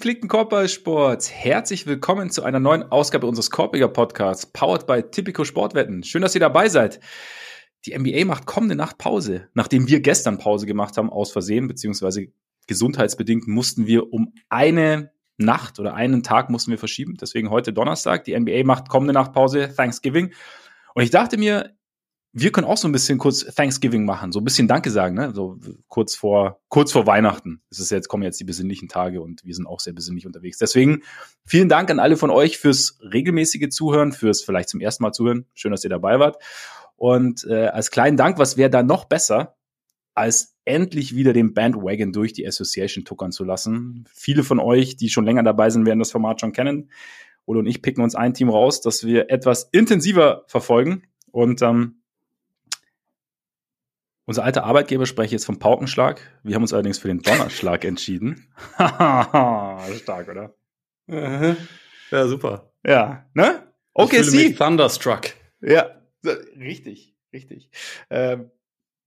Gepflegten Korbballsports, herzlich willkommen zu einer neuen Ausgabe unseres Korbiger Podcasts, powered by Typico Sportwetten. Schön, dass ihr dabei seid. Die NBA macht kommende Nacht Pause. Nachdem wir gestern Pause gemacht haben, aus Versehen, beziehungsweise gesundheitsbedingt, mussten wir um eine Nacht oder einen Tag mussten wir verschieben. Deswegen heute Donnerstag. Die NBA macht kommende Nacht Pause, Thanksgiving. Und ich dachte mir, wir können auch so ein bisschen kurz Thanksgiving machen, so ein bisschen Danke sagen, ne? So kurz vor, kurz vor Weihnachten. Es ist jetzt, kommen jetzt die besinnlichen Tage und wir sind auch sehr besinnlich unterwegs. Deswegen vielen Dank an alle von euch fürs regelmäßige Zuhören, fürs vielleicht zum ersten Mal zuhören. Schön, dass ihr dabei wart. Und äh, als kleinen Dank, was wäre da noch besser, als endlich wieder den Bandwagon durch die Association tuckern zu lassen. Viele von euch, die schon länger dabei sind, werden das Format schon kennen. Ole und ich picken uns ein Team raus, das wir etwas intensiver verfolgen. Und ähm, unser alter Arbeitgeber spreche jetzt vom Paukenschlag. Wir haben uns allerdings für den Donnerschlag entschieden. Stark, oder? Ja, super. Ja, ne? Okay, sie. Thunderstruck. Ja, richtig, richtig. Ähm,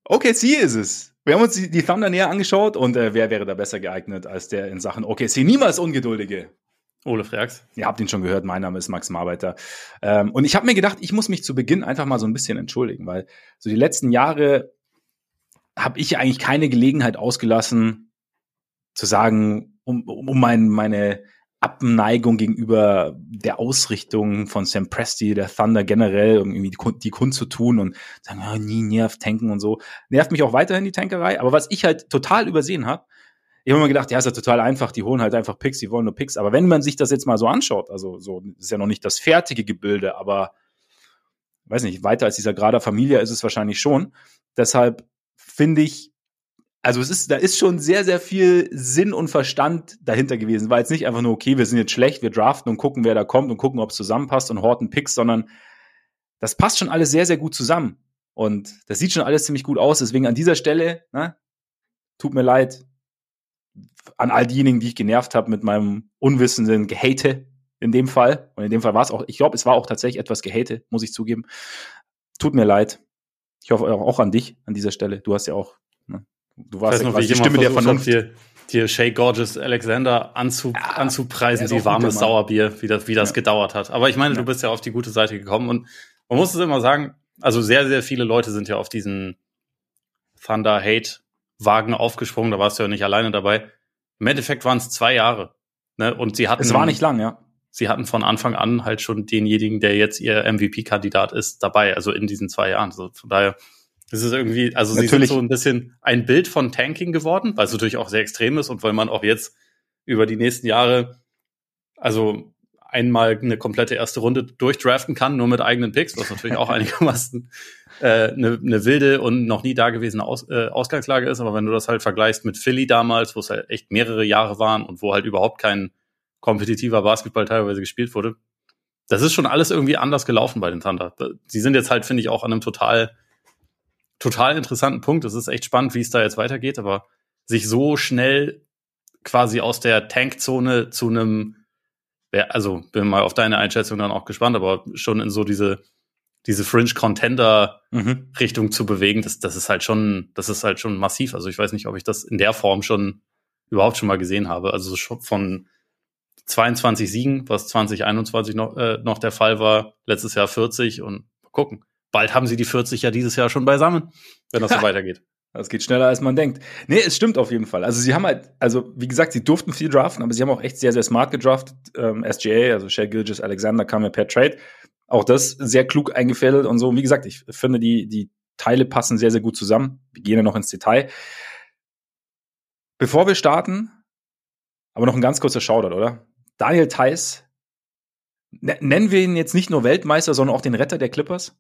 OKC ist es. Wir haben uns die, die Thunder näher angeschaut und äh, wer wäre da besser geeignet als der in Sachen OKC niemals Ungeduldige? Ole Freaks. Ihr habt ihn schon gehört, mein Name ist Max Marbeiter. Ähm, und ich habe mir gedacht, ich muss mich zu Beginn einfach mal so ein bisschen entschuldigen, weil so die letzten Jahre habe ich eigentlich keine Gelegenheit ausgelassen, zu sagen, um, um mein, meine Abneigung gegenüber der Ausrichtung von Sam Presti, der Thunder generell, um irgendwie die, die Kund zu tun und sagen, oh, nie nervt tanken und so. Nervt mich auch weiterhin die Tankerei. Aber was ich halt total übersehen habe, ich habe immer gedacht, ja, ist ja total einfach, die holen halt einfach Picks, die wollen nur Picks. Aber wenn man sich das jetzt mal so anschaut, also so, ist ja noch nicht das fertige Gebilde, aber weiß nicht, weiter als dieser Grader Familie ist es wahrscheinlich schon. Deshalb finde ich, also es ist, da ist schon sehr, sehr viel Sinn und Verstand dahinter gewesen. War jetzt nicht einfach nur, okay, wir sind jetzt schlecht, wir draften und gucken, wer da kommt und gucken, ob es zusammenpasst und horten Picks, sondern das passt schon alles sehr, sehr gut zusammen. Und das sieht schon alles ziemlich gut aus. Deswegen an dieser Stelle, ne, tut mir leid an all diejenigen, die ich genervt habe mit meinem unwissenden Gehate in dem Fall. Und in dem Fall war es auch, ich glaube, es war auch tatsächlich etwas Gehate, muss ich zugeben. Tut mir leid. Ich hoffe auch an dich an dieser Stelle. Du hast ja auch, ne, du warst ja noch, die Stimme der Vernunft. Dir, dir Shay Gorgeous Alexander anzu, ja, anzupreisen, wie warmes Sauerbier, wie das, wie das ja. gedauert hat. Aber ich meine, du bist ja auf die gute Seite gekommen und man muss es immer sagen, also sehr, sehr viele Leute sind ja auf diesen Thunder Hate Wagen aufgesprungen, da warst du ja nicht alleine dabei. Im Endeffekt waren es zwei Jahre. Ne? Und sie hatten. Es war nicht lang, ja sie hatten von Anfang an halt schon denjenigen, der jetzt ihr MVP-Kandidat ist, dabei, also in diesen zwei Jahren. Also von daher ist es irgendwie, also natürlich. sie sind so ein bisschen ein Bild von Tanking geworden, weil es natürlich auch sehr extrem ist und weil man auch jetzt über die nächsten Jahre, also einmal eine komplette erste Runde durchdraften kann, nur mit eigenen Picks, was natürlich auch einigermaßen äh, eine, eine wilde und noch nie dagewesene Aus, äh, Ausgangslage ist. Aber wenn du das halt vergleichst mit Philly damals, wo es halt echt mehrere Jahre waren und wo halt überhaupt kein kompetitiver Basketball teilweise gespielt wurde. Das ist schon alles irgendwie anders gelaufen bei den Thunder. Sie sind jetzt halt, finde ich, auch an einem total, total interessanten Punkt. Es ist echt spannend, wie es da jetzt weitergeht, aber sich so schnell quasi aus der Tankzone zu einem, also bin mal auf deine Einschätzung dann auch gespannt, aber schon in so diese, diese Fringe Contender mhm. Zu bewegen, das, das ist halt schon, das ist halt schon massiv. Also ich weiß nicht, ob ich das in der Form schon überhaupt schon mal gesehen habe. Also schon von 22 Siegen, was 2021 noch, äh, noch der Fall war, letztes Jahr 40 und mal gucken. Bald haben sie die 40 ja dieses Jahr schon beisammen, wenn das so weitergeht. Das geht schneller, als man denkt. Nee, es stimmt auf jeden Fall. Also sie haben halt, also wie gesagt, sie durften viel draften, aber sie haben auch echt sehr, sehr smart gedraftet. Ähm, SGA, also Shea Gilgis Alexander kam ja per Trade. Auch das sehr klug eingefädelt und so. Und wie gesagt, ich finde, die, die Teile passen sehr, sehr gut zusammen. Wir gehen ja noch ins Detail. Bevor wir starten, aber noch ein ganz kurzer Shoutout, oder? Daniel Theiss, nennen wir ihn jetzt nicht nur Weltmeister, sondern auch den Retter der Clippers?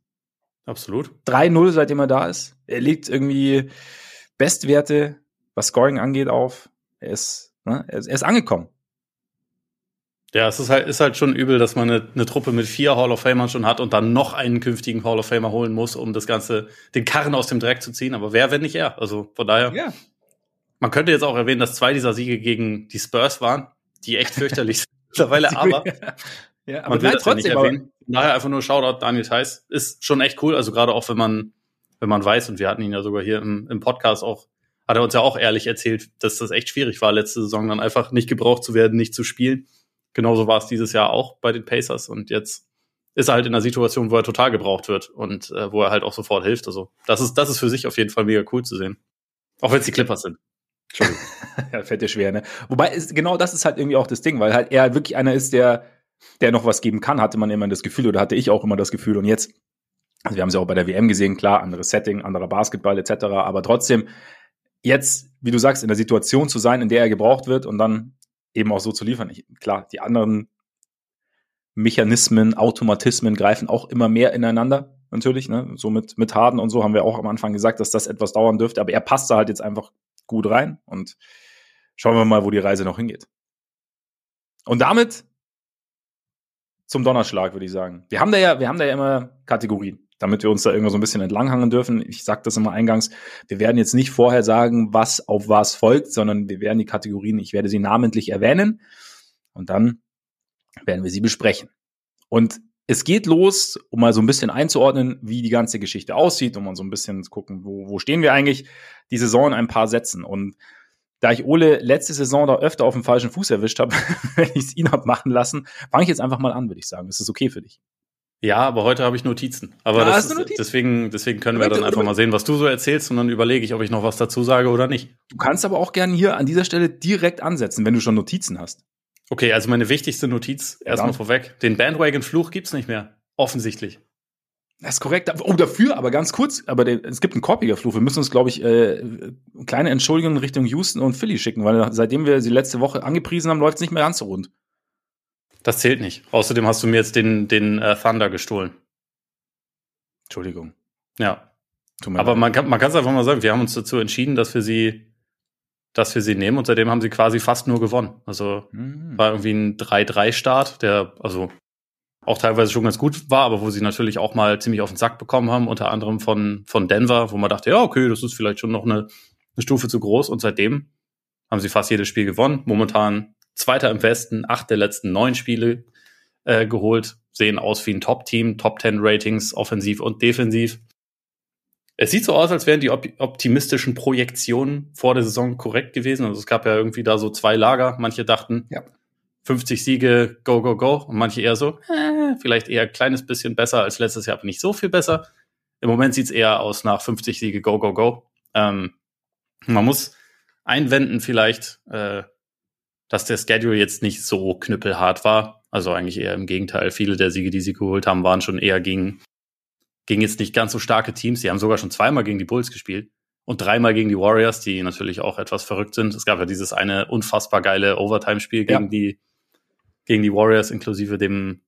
Absolut. 3-0, seitdem er da ist. Er legt irgendwie Bestwerte, was Scoring angeht, auf. Er ist, ne, er ist, angekommen. Ja, es ist halt, ist halt schon übel, dass man eine, eine Truppe mit vier Hall of Famern schon hat und dann noch einen künftigen Hall of Famer holen muss, um das Ganze, den Karren aus dem Dreck zu ziehen. Aber wer, wenn nicht er? Also von daher. Ja. Man könnte jetzt auch erwähnen, dass zwei dieser Siege gegen die Spurs waren die echt fürchterlich sind mittlerweile, aber, ja, aber man will das trotzdem, ja nicht erwähnen. Daher einfach nur Shoutout Daniel Theiss. Ist schon echt cool, also gerade auch wenn man, wenn man weiß, und wir hatten ihn ja sogar hier im, im Podcast auch hat er uns ja auch ehrlich erzählt, dass das echt schwierig war, letzte Saison dann einfach nicht gebraucht zu werden, nicht zu spielen. Genauso war es dieses Jahr auch bei den Pacers und jetzt ist er halt in einer Situation, wo er total gebraucht wird und äh, wo er halt auch sofort hilft. Also das ist, das ist für sich auf jeden Fall mega cool zu sehen. Auch wenn es die Clippers sind. Entschuldigung. ja, fällt dir schwer, ne? Wobei, ist, genau das ist halt irgendwie auch das Ding, weil halt er wirklich einer ist, der, der noch was geben kann, hatte man immer das Gefühl oder hatte ich auch immer das Gefühl. Und jetzt, also wir haben es ja auch bei der WM gesehen, klar, anderes Setting, anderer Basketball etc. Aber trotzdem, jetzt, wie du sagst, in der Situation zu sein, in der er gebraucht wird und dann eben auch so zu liefern. Ich, klar, die anderen Mechanismen, Automatismen greifen auch immer mehr ineinander, natürlich. Ne? So mit, mit Harden und so haben wir auch am Anfang gesagt, dass das etwas dauern dürfte. Aber er passt da halt jetzt einfach gut rein und schauen wir mal, wo die Reise noch hingeht. Und damit zum Donnerschlag, würde ich sagen. Wir haben da ja, wir haben da ja immer Kategorien, damit wir uns da irgendwo so ein bisschen entlanghangen dürfen. Ich sage das immer eingangs. Wir werden jetzt nicht vorher sagen, was auf was folgt, sondern wir werden die Kategorien, ich werde sie namentlich erwähnen und dann werden wir sie besprechen. Und es geht los, um mal so ein bisschen einzuordnen, wie die ganze Geschichte aussieht, um mal so ein bisschen zu gucken, wo, wo stehen wir eigentlich, die Saison in ein paar Sätzen. Und da ich Ole letzte Saison da öfter auf dem falschen Fuß erwischt habe, wenn ich es ihn hab machen lassen, fange ich jetzt einfach mal an, würde ich sagen. Ist das okay für dich? Ja, aber heute habe ich Notizen. Aber ja, das ist, Notizen? deswegen, deswegen können wir dann einfach mal sehen, was du so erzählst und dann überlege ich, ob ich noch was dazu sage oder nicht. Du kannst aber auch gerne hier an dieser Stelle direkt ansetzen, wenn du schon Notizen hast. Okay, also meine wichtigste Notiz erstmal ja. vorweg. Den Bandwagon-Fluch gibt's nicht mehr. Offensichtlich. Das ist korrekt. Oh, dafür, aber ganz kurz, aber der, es gibt einen korpiger Fluch. Wir müssen uns, glaube ich, äh, kleine Entschuldigungen Richtung Houston und Philly schicken, weil seitdem wir sie letzte Woche angepriesen haben, läuft es nicht mehr ganz so rund. Das zählt nicht. Außerdem hast du mir jetzt den, den äh, Thunder gestohlen. Entschuldigung. Ja. Aber man kann man kann es einfach mal sagen, wir haben uns dazu entschieden, dass wir sie dass wir sie nehmen und seitdem haben sie quasi fast nur gewonnen. Also mhm. war irgendwie ein 3-3-Start, der also auch teilweise schon ganz gut war, aber wo sie natürlich auch mal ziemlich auf den Sack bekommen haben, unter anderem von, von Denver, wo man dachte, ja, okay, das ist vielleicht schon noch eine, eine Stufe zu groß und seitdem haben sie fast jedes Spiel gewonnen. Momentan Zweiter im Westen, acht der letzten neun Spiele äh, geholt, sehen aus wie ein Top-Team, Top-10-Ratings, offensiv und defensiv. Es sieht so aus, als wären die optimistischen Projektionen vor der Saison korrekt gewesen. Also es gab ja irgendwie da so zwei Lager. Manche dachten, ja. 50 Siege, go, go, go. Und manche eher so, äh, vielleicht eher ein kleines bisschen besser als letztes Jahr, aber nicht so viel besser. Im Moment sieht es eher aus nach 50 Siege, go, go, go. Ähm, man muss einwenden vielleicht, äh, dass der Schedule jetzt nicht so knüppelhart war. Also eigentlich eher im Gegenteil. Viele der Siege, die sie geholt haben, waren schon eher gegen gegen jetzt nicht ganz so starke Teams. Die haben sogar schon zweimal gegen die Bulls gespielt und dreimal gegen die Warriors, die natürlich auch etwas verrückt sind. Es gab ja dieses eine unfassbar geile Overtime-Spiel gegen ja. die gegen die Warriors inklusive dem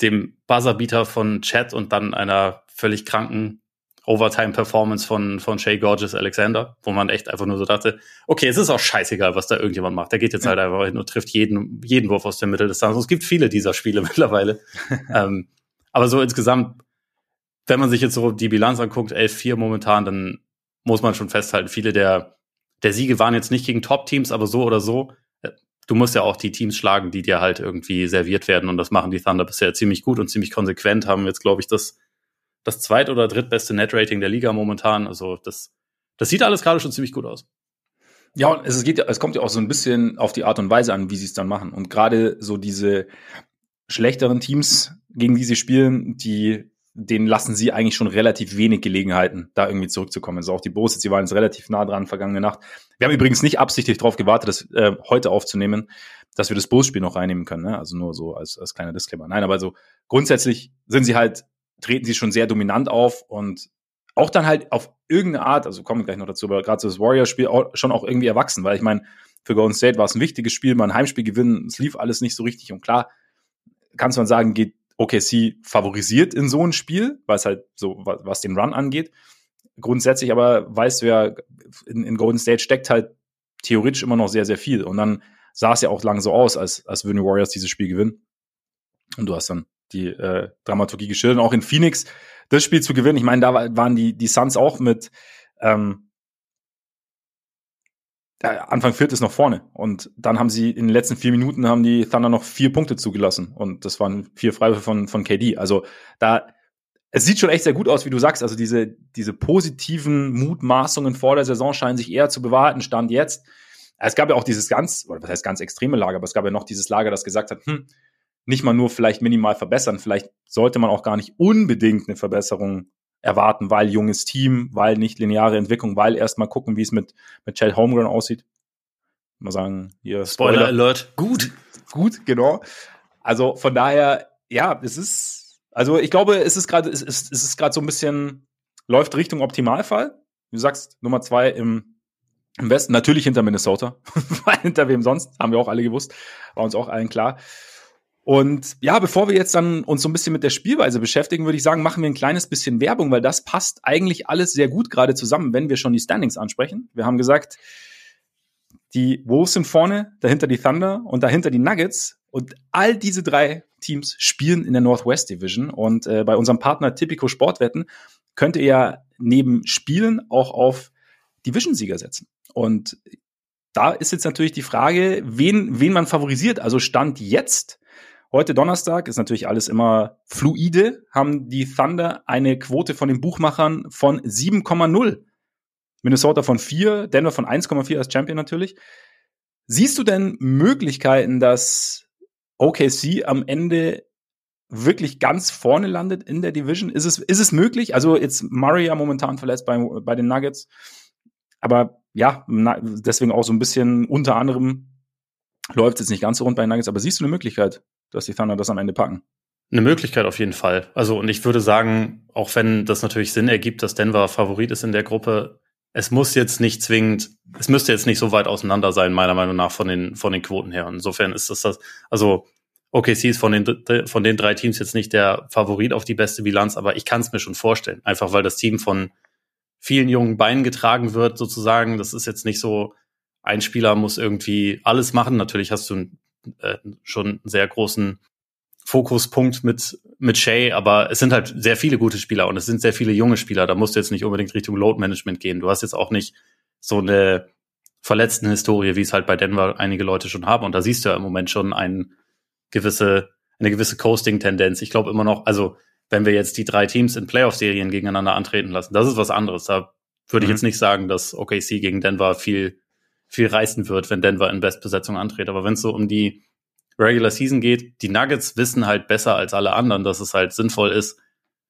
dem Buzzerbeater von Chat und dann einer völlig kranken Overtime-Performance von, von Shay Gorgeous Alexander, wo man echt einfach nur so dachte, okay, es ist auch scheißegal, was da irgendjemand macht. Der geht jetzt ja. halt einfach hin und trifft jeden, jeden Wurf aus der Mitteldistanz. Es gibt viele dieser Spiele mittlerweile. ähm, aber so insgesamt wenn man sich jetzt so die Bilanz anguckt, 11-4 momentan, dann muss man schon festhalten, viele der, der Siege waren jetzt nicht gegen Top-Teams, aber so oder so. Äh, du musst ja auch die Teams schlagen, die dir halt irgendwie serviert werden. Und das machen die Thunder bisher ziemlich gut und ziemlich konsequent. Haben jetzt, glaube ich, das, das zweit- oder drittbeste Net-Rating der Liga momentan. Also das, das sieht alles gerade schon ziemlich gut aus. Ja, es, geht, es kommt ja auch so ein bisschen auf die Art und Weise an, wie sie es dann machen. Und gerade so diese schlechteren Teams, gegen die sie spielen, die denen lassen sie eigentlich schon relativ wenig Gelegenheiten, da irgendwie zurückzukommen. Also auch die Bulls, sie waren jetzt relativ nah dran vergangene Nacht. Wir haben übrigens nicht absichtlich darauf gewartet, das äh, heute aufzunehmen, dass wir das Bulls-Spiel noch reinnehmen können. Ne? Also nur so als, als kleiner Disclaimer. Nein, aber so grundsätzlich sind sie halt, treten sie schon sehr dominant auf und auch dann halt auf irgendeine Art, also kommen wir gleich noch dazu, aber gerade so das Warrior-Spiel schon auch irgendwie erwachsen, weil ich meine, für Golden State war es ein wichtiges Spiel, mal ein Heimspiel gewinnen, es lief alles nicht so richtig und klar, kannst man sagen, geht OKC favorisiert in so ein Spiel, weil es halt so, was, was den Run angeht. Grundsätzlich aber weißt du ja, in, in Golden State steckt halt theoretisch immer noch sehr, sehr viel. Und dann sah es ja auch lange so aus, als, als würden die Warriors dieses Spiel gewinnen. Und du hast dann die äh, Dramaturgie geschildert. Auch in Phoenix das Spiel zu gewinnen. Ich meine, da waren die, die Suns auch mit ähm, Anfang viertes noch vorne. Und dann haben sie in den letzten vier Minuten haben die Thunder noch vier Punkte zugelassen. Und das waren vier Freiwürfe von, von KD. Also da, es sieht schon echt sehr gut aus, wie du sagst. Also diese, diese positiven Mutmaßungen vor der Saison scheinen sich eher zu bewahrheiten, Stand jetzt. Es gab ja auch dieses ganz, oder was heißt ganz extreme Lager, aber es gab ja noch dieses Lager, das gesagt hat, hm, nicht mal nur vielleicht minimal verbessern, vielleicht sollte man auch gar nicht unbedingt eine Verbesserung erwarten, weil junges Team, weil nicht lineare Entwicklung, weil erstmal gucken, wie es mit, mit Chad Holmgren aussieht. Mal sagen, hier Spoiler, Spoiler Alert. Gut. Gut, genau. Also von daher, ja, es ist, also ich glaube, es ist gerade, es ist, es ist gerade so ein bisschen, läuft Richtung Optimalfall. Du sagst Nummer zwei im, im Westen, natürlich hinter Minnesota. Weil hinter wem sonst, haben wir auch alle gewusst, war uns auch allen klar. Und ja, bevor wir jetzt dann uns so ein bisschen mit der Spielweise beschäftigen, würde ich sagen, machen wir ein kleines bisschen Werbung, weil das passt eigentlich alles sehr gut gerade zusammen, wenn wir schon die Standings ansprechen. Wir haben gesagt, die Wolves sind vorne, dahinter die Thunder und dahinter die Nuggets. Und all diese drei Teams spielen in der Northwest Division. Und äh, bei unserem Partner Typico Sportwetten könnt ihr ja neben Spielen auch auf Division-Sieger setzen. Und da ist jetzt natürlich die Frage, wen, wen man favorisiert. Also Stand jetzt Heute Donnerstag ist natürlich alles immer fluide, haben die Thunder eine Quote von den Buchmachern von 7,0. Minnesota von 4, Denver von 1,4 als Champion natürlich. Siehst du denn Möglichkeiten, dass OKC am Ende wirklich ganz vorne landet in der Division? Ist es, ist es möglich? Also jetzt Murray ja momentan verletzt bei, bei den Nuggets. Aber ja, deswegen auch so ein bisschen unter anderem läuft es jetzt nicht ganz so rund bei den Nuggets. Aber siehst du eine Möglichkeit, dass die Thunder das am Ende packen. Eine Möglichkeit auf jeden Fall. Also, und ich würde sagen, auch wenn das natürlich Sinn ergibt, dass Denver Favorit ist in der Gruppe, es muss jetzt nicht zwingend, es müsste jetzt nicht so weit auseinander sein, meiner Meinung nach, von den, von den Quoten her. Insofern ist das das, also, OKC ist von den, von den drei Teams jetzt nicht der Favorit auf die beste Bilanz, aber ich kann es mir schon vorstellen. Einfach weil das Team von vielen jungen Beinen getragen wird, sozusagen. Das ist jetzt nicht so, ein Spieler muss irgendwie alles machen. Natürlich hast du äh, schon einen sehr großen Fokuspunkt mit, mit Shay, aber es sind halt sehr viele gute Spieler und es sind sehr viele junge Spieler. Da musst du jetzt nicht unbedingt Richtung Load Management gehen. Du hast jetzt auch nicht so eine verletzten Historie, wie es halt bei Denver einige Leute schon haben. Und da siehst du ja im Moment schon ein gewisse, eine gewisse Coasting-Tendenz. Ich glaube immer noch, also wenn wir jetzt die drei Teams in Playoff-Serien gegeneinander antreten lassen, das ist was anderes. Da würde mhm. ich jetzt nicht sagen, dass OKC gegen Denver viel viel reißen wird, wenn Denver in Bestbesetzung antritt. Aber wenn es so um die Regular Season geht, die Nuggets wissen halt besser als alle anderen, dass es halt sinnvoll ist,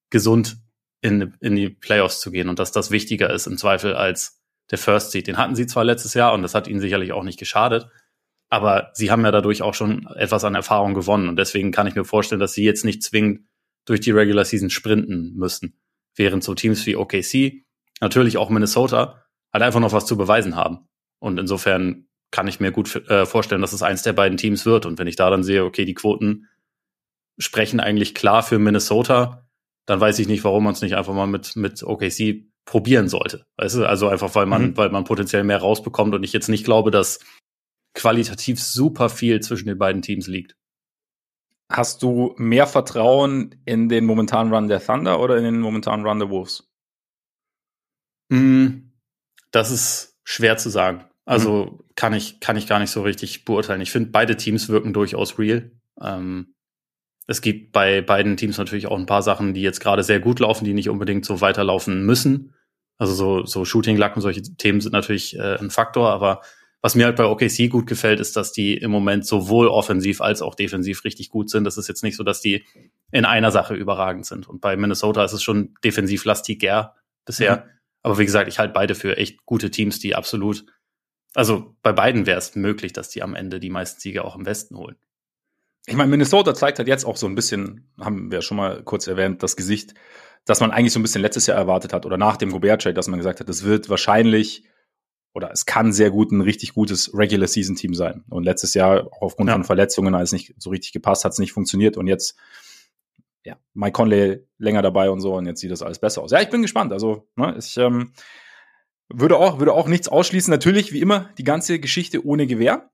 gesund in, in die Playoffs zu gehen und dass das wichtiger ist im Zweifel als der First Seed. Den hatten sie zwar letztes Jahr und das hat ihnen sicherlich auch nicht geschadet, aber sie haben ja dadurch auch schon etwas an Erfahrung gewonnen und deswegen kann ich mir vorstellen, dass sie jetzt nicht zwingend durch die Regular Season sprinten müssen, während so Teams wie OKC, natürlich auch Minnesota, halt einfach noch was zu beweisen haben. Und insofern kann ich mir gut äh, vorstellen, dass es eins der beiden Teams wird. Und wenn ich da dann sehe, okay, die Quoten sprechen eigentlich klar für Minnesota, dann weiß ich nicht, warum man es nicht einfach mal mit, mit OKC probieren sollte. Weißt du? Also einfach, weil man, mhm. weil man potenziell mehr rausbekommt und ich jetzt nicht glaube, dass qualitativ super viel zwischen den beiden Teams liegt. Hast du mehr Vertrauen in den momentanen Run der Thunder oder in den momentanen Run der Wolves? Mm, das ist schwer zu sagen. Also mhm. kann ich, kann ich gar nicht so richtig beurteilen. Ich finde, beide Teams wirken durchaus real. Ähm, es gibt bei beiden Teams natürlich auch ein paar Sachen, die jetzt gerade sehr gut laufen, die nicht unbedingt so weiterlaufen müssen. Also so, so Shooting Luck und solche Themen sind natürlich äh, ein Faktor, aber was mir halt bei OKC gut gefällt, ist, dass die im Moment sowohl offensiv als auch defensiv richtig gut sind. Das ist jetzt nicht so, dass die in einer Sache überragend sind. Und bei Minnesota ist es schon defensiv lastiger bisher. Mhm. Aber wie gesagt, ich halte beide für echt gute Teams, die absolut, also bei beiden wäre es möglich, dass die am Ende die meisten Siege auch im Westen holen. Ich meine, Minnesota zeigt halt jetzt auch so ein bisschen, haben wir schon mal kurz erwähnt, das Gesicht, dass man eigentlich so ein bisschen letztes Jahr erwartet hat oder nach dem Gobert-Trade, dass man gesagt hat, es wird wahrscheinlich oder es kann sehr gut ein richtig gutes Regular Season Team sein. Und letztes Jahr aufgrund ja. von Verletzungen, als es nicht so richtig gepasst hat, es nicht funktioniert. Und jetzt ja, Mike Conley länger dabei und so und jetzt sieht das alles besser aus. Ja, ich bin gespannt. Also, ne, ich ähm, würde auch, würde auch nichts ausschließen. Natürlich, wie immer, die ganze Geschichte ohne Gewehr.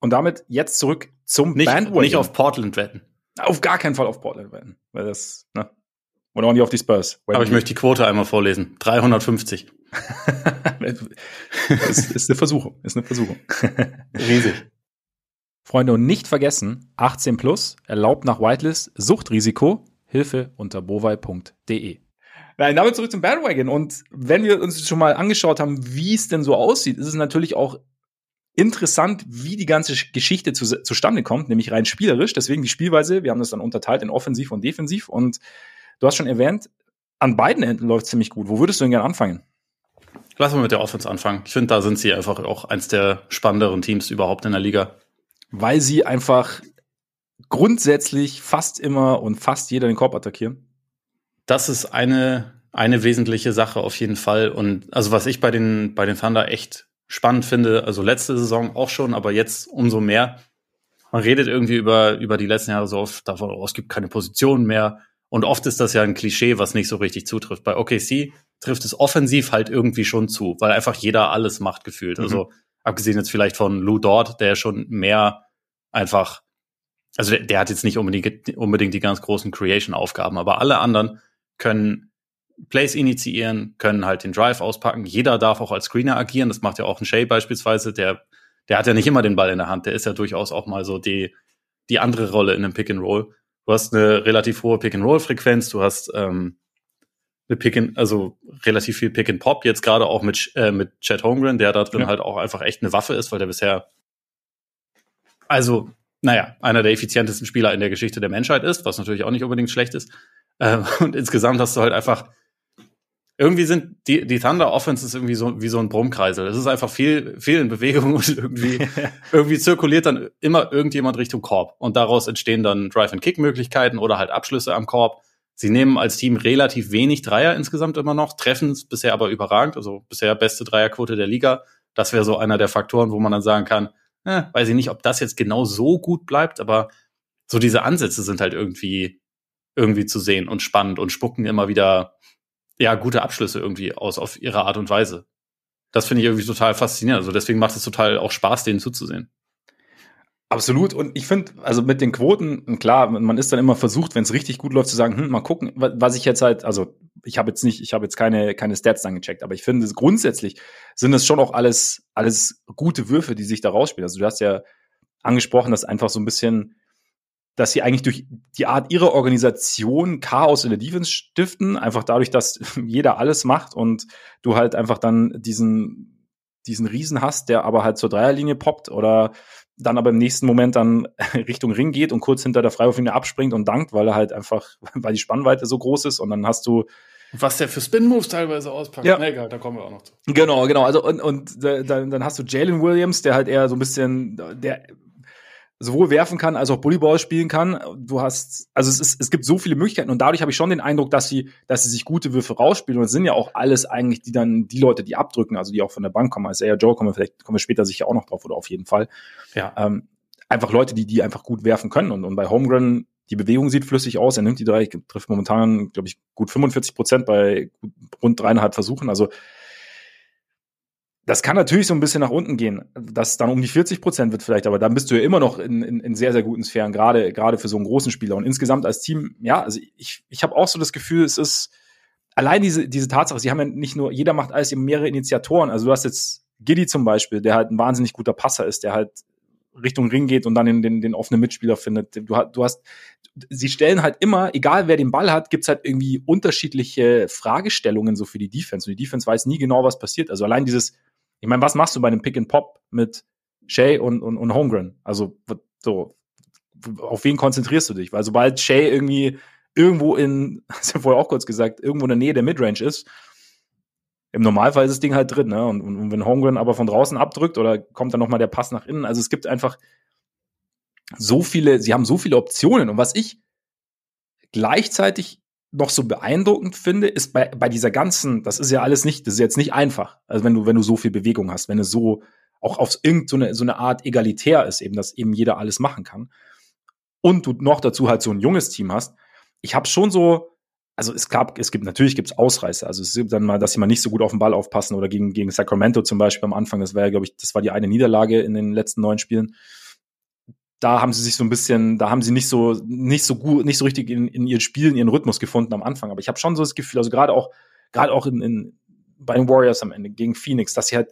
Und damit jetzt zurück zum nicht, Bandwagon. Nicht auf Portland wetten. Auf gar keinen Fall auf Portland wetten. Weil das, ne? Oder auch nicht auf die Spurs. Aber ich möchte die Quote einmal vorlesen. 350. ist, ist eine Versuchung. Ist eine Versuchung. Riesig. Freunde, und nicht vergessen, 18 plus, erlaubt nach Whitelist, Suchtrisiko, Hilfe unter bovai.de. Nein, damit zurück zum Bandwagon. Und wenn wir uns schon mal angeschaut haben, wie es denn so aussieht, ist es natürlich auch interessant, wie die ganze Geschichte zu, zustande kommt, nämlich rein spielerisch. Deswegen die Spielweise, wir haben das dann unterteilt in offensiv und defensiv. Und du hast schon erwähnt, an beiden Enden läuft es ziemlich gut. Wo würdest du denn gerne anfangen? Lass mal mit der Offense anfangen. Ich finde, da sind sie einfach auch eins der spannenderen Teams überhaupt in der Liga. Weil sie einfach grundsätzlich fast immer und fast jeder den Korb attackieren. Das ist eine, eine wesentliche Sache auf jeden Fall. Und also was ich bei den, bei den Thunder echt spannend finde, also letzte Saison auch schon, aber jetzt umso mehr. Man redet irgendwie über, über die letzten Jahre so oft davon, oh, es gibt keine Positionen mehr. Und oft ist das ja ein Klischee, was nicht so richtig zutrifft. Bei OKC trifft es offensiv halt irgendwie schon zu, weil einfach jeder alles macht gefühlt. Mhm. Also abgesehen jetzt vielleicht von Lou Dort, der schon mehr einfach, also der, der hat jetzt nicht unbedingt, unbedingt die ganz großen Creation-Aufgaben, aber alle anderen können Plays initiieren, können halt den Drive auspacken. Jeder darf auch als Screener agieren. Das macht ja auch ein Shay beispielsweise. Der, der hat ja nicht immer den Ball in der Hand. Der ist ja durchaus auch mal so die, die andere Rolle in einem Pick and Roll. Du hast eine relativ hohe Pick and Roll Frequenz. Du hast ähm, eine Pick and, also relativ viel Pick and Pop. Jetzt gerade auch mit äh, mit Chad Holmgren, der da drin ja. halt auch einfach echt eine Waffe ist, weil der bisher also naja, einer der effizientesten Spieler in der Geschichte der Menschheit ist, was natürlich auch nicht unbedingt schlecht ist. Ähm, und insgesamt hast du halt einfach irgendwie sind die, die Thunder Offense ist irgendwie so wie so ein Brummkreisel. Es ist einfach viel, viel in Bewegung und irgendwie, irgendwie zirkuliert dann immer irgendjemand Richtung Korb. Und daraus entstehen dann Drive-and-Kick-Möglichkeiten oder halt Abschlüsse am Korb. Sie nehmen als Team relativ wenig Dreier insgesamt immer noch, treffen es bisher aber überragend, also bisher beste Dreierquote der Liga. Das wäre so einer der Faktoren, wo man dann sagen kann, eh, weiß ich nicht, ob das jetzt genau so gut bleibt, aber so diese Ansätze sind halt irgendwie, irgendwie zu sehen und spannend und spucken immer wieder ja, gute Abschlüsse irgendwie aus auf ihre Art und Weise. Das finde ich irgendwie total faszinierend. Also deswegen macht es total auch Spaß, denen zuzusehen. Absolut. Und ich finde, also mit den Quoten, klar, man ist dann immer versucht, wenn es richtig gut läuft, zu sagen, hm, mal gucken, was ich jetzt halt, also ich habe jetzt nicht, ich habe jetzt keine, keine Stats dann gecheckt, aber ich finde, grundsätzlich sind es schon auch alles, alles gute Würfe, die sich da rausspielen. Also du hast ja angesprochen, dass einfach so ein bisschen dass sie eigentlich durch die Art ihrer Organisation Chaos in der Defense stiften, einfach dadurch, dass jeder alles macht und du halt einfach dann diesen, diesen Riesen hast, der aber halt zur Dreierlinie poppt oder dann aber im nächsten Moment dann Richtung Ring geht und kurz hinter der Freiwurflinie abspringt und dankt, weil er halt einfach, weil die Spannweite so groß ist und dann hast du was der für Spin-Moves teilweise auspackt. Ja. Nee, egal, da kommen wir auch noch zu. Genau, genau. Also und, und dann, dann hast du Jalen Williams, der halt eher so ein bisschen, der sowohl werfen kann als auch Bullyball spielen kann. Du hast, also es ist, es gibt so viele Möglichkeiten und dadurch habe ich schon den Eindruck, dass sie, dass sie sich gute Würfe rausspielen und es sind ja auch alles eigentlich die dann die Leute, die abdrücken, also die auch von der Bank kommen. Also ja, Joe kommen wir vielleicht kommen wir später sicher auch noch drauf oder auf jeden Fall. Ja. Ähm, einfach Leute, die die einfach gut werfen können und, und bei Homegrown die Bewegung sieht flüssig aus. Er nimmt die drei, trifft momentan, glaube ich, gut 45 Prozent bei rund dreieinhalb Versuchen. Also das kann natürlich so ein bisschen nach unten gehen, dass dann um die 40 Prozent wird vielleicht, aber dann bist du ja immer noch in, in, in sehr, sehr guten Sphären, gerade gerade für so einen großen Spieler. Und insgesamt als Team, ja, also ich, ich habe auch so das Gefühl, es ist allein diese, diese Tatsache, sie haben ja nicht nur, jeder macht alles, eben mehrere Initiatoren. Also du hast jetzt Giddy zum Beispiel, der halt ein wahnsinnig guter Passer ist, der halt Richtung Ring geht und dann den, den, den offenen Mitspieler findet. Du, du hast, sie stellen halt immer, egal wer den Ball hat, gibt's halt irgendwie unterschiedliche Fragestellungen so für die Defense. Und die Defense weiß nie genau, was passiert. Also allein dieses ich meine, was machst du bei einem Pick and Pop mit Shay und, und, und Holmgren? Also, so, auf wen konzentrierst du dich? Weil sobald Shay irgendwie irgendwo in, hast du ja vorher auch kurz gesagt, irgendwo in der Nähe der Midrange ist, im Normalfall ist das Ding halt drin, ne? Und, und, und wenn Holmgren aber von draußen abdrückt oder kommt dann nochmal der Pass nach innen, also es gibt einfach so viele, sie haben so viele Optionen. Und was ich gleichzeitig noch so beeindruckend finde, ist bei, bei dieser ganzen, das ist ja alles nicht, das ist jetzt nicht einfach. Also wenn du, wenn du so viel Bewegung hast, wenn es so auch auf irgendeine so eine Art egalitär ist, eben, dass eben jeder alles machen kann. Und du noch dazu halt so ein junges Team hast. Ich habe schon so, also es gab, es gibt natürlich gibt's Ausreißer. Also es gibt dann mal, dass sie mal nicht so gut auf den Ball aufpassen oder gegen, gegen Sacramento zum Beispiel am Anfang. Das war ja, glaube ich, das war die eine Niederlage in den letzten neun Spielen da haben sie sich so ein bisschen, da haben sie nicht so, nicht so gut, nicht so richtig in, in ihr Spiel, in ihren Rhythmus gefunden am Anfang. Aber ich habe schon so das Gefühl, also gerade auch, gerade auch in, in, bei den Warriors am Ende gegen Phoenix, dass sie halt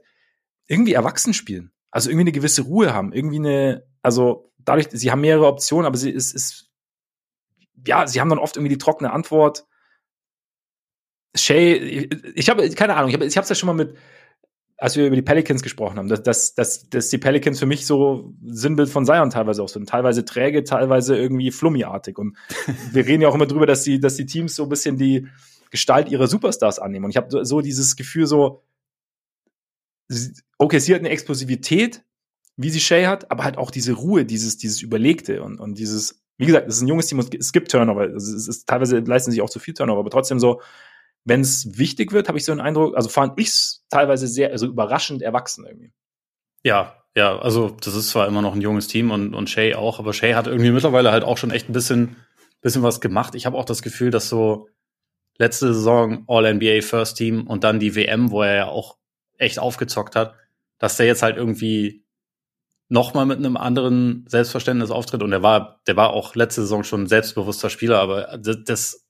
irgendwie erwachsen spielen. Also irgendwie eine gewisse Ruhe haben, irgendwie eine, also dadurch, sie haben mehrere Optionen, aber sie ist, ist ja, sie haben dann oft irgendwie die trockene Antwort. Shay, ich, habe keine Ahnung, ich habe es ja schon mal mit als wir über die Pelicans gesprochen haben, dass, dass, dass, dass die Pelicans für mich so Sinnbild von Zion teilweise auch sind. Teilweise träge, teilweise irgendwie flummiartig. Und wir reden ja auch immer drüber, dass die, dass die Teams so ein bisschen die Gestalt ihrer Superstars annehmen. Und ich habe so dieses Gefühl so, okay, sie hat eine Explosivität, wie sie Shay hat, aber halt auch diese Ruhe, dieses, dieses Überlegte und, und dieses, wie gesagt, es ist ein junges Team und es gibt Turnover. Es ist, es ist, teilweise leisten sich auch zu viel Turnover, aber trotzdem so, wenn es wichtig wird, habe ich so einen Eindruck, also fand ich es teilweise sehr, also überraschend erwachsen irgendwie. Ja, ja, also das ist zwar immer noch ein junges Team und, und Shay auch, aber Shay hat irgendwie mittlerweile halt auch schon echt ein bisschen, bisschen was gemacht. Ich habe auch das Gefühl, dass so letzte Saison All-NBA First Team und dann die WM, wo er ja auch echt aufgezockt hat, dass der jetzt halt irgendwie nochmal mit einem anderen Selbstverständnis auftritt. Und der war, der war auch letzte Saison schon ein selbstbewusster Spieler, aber das, das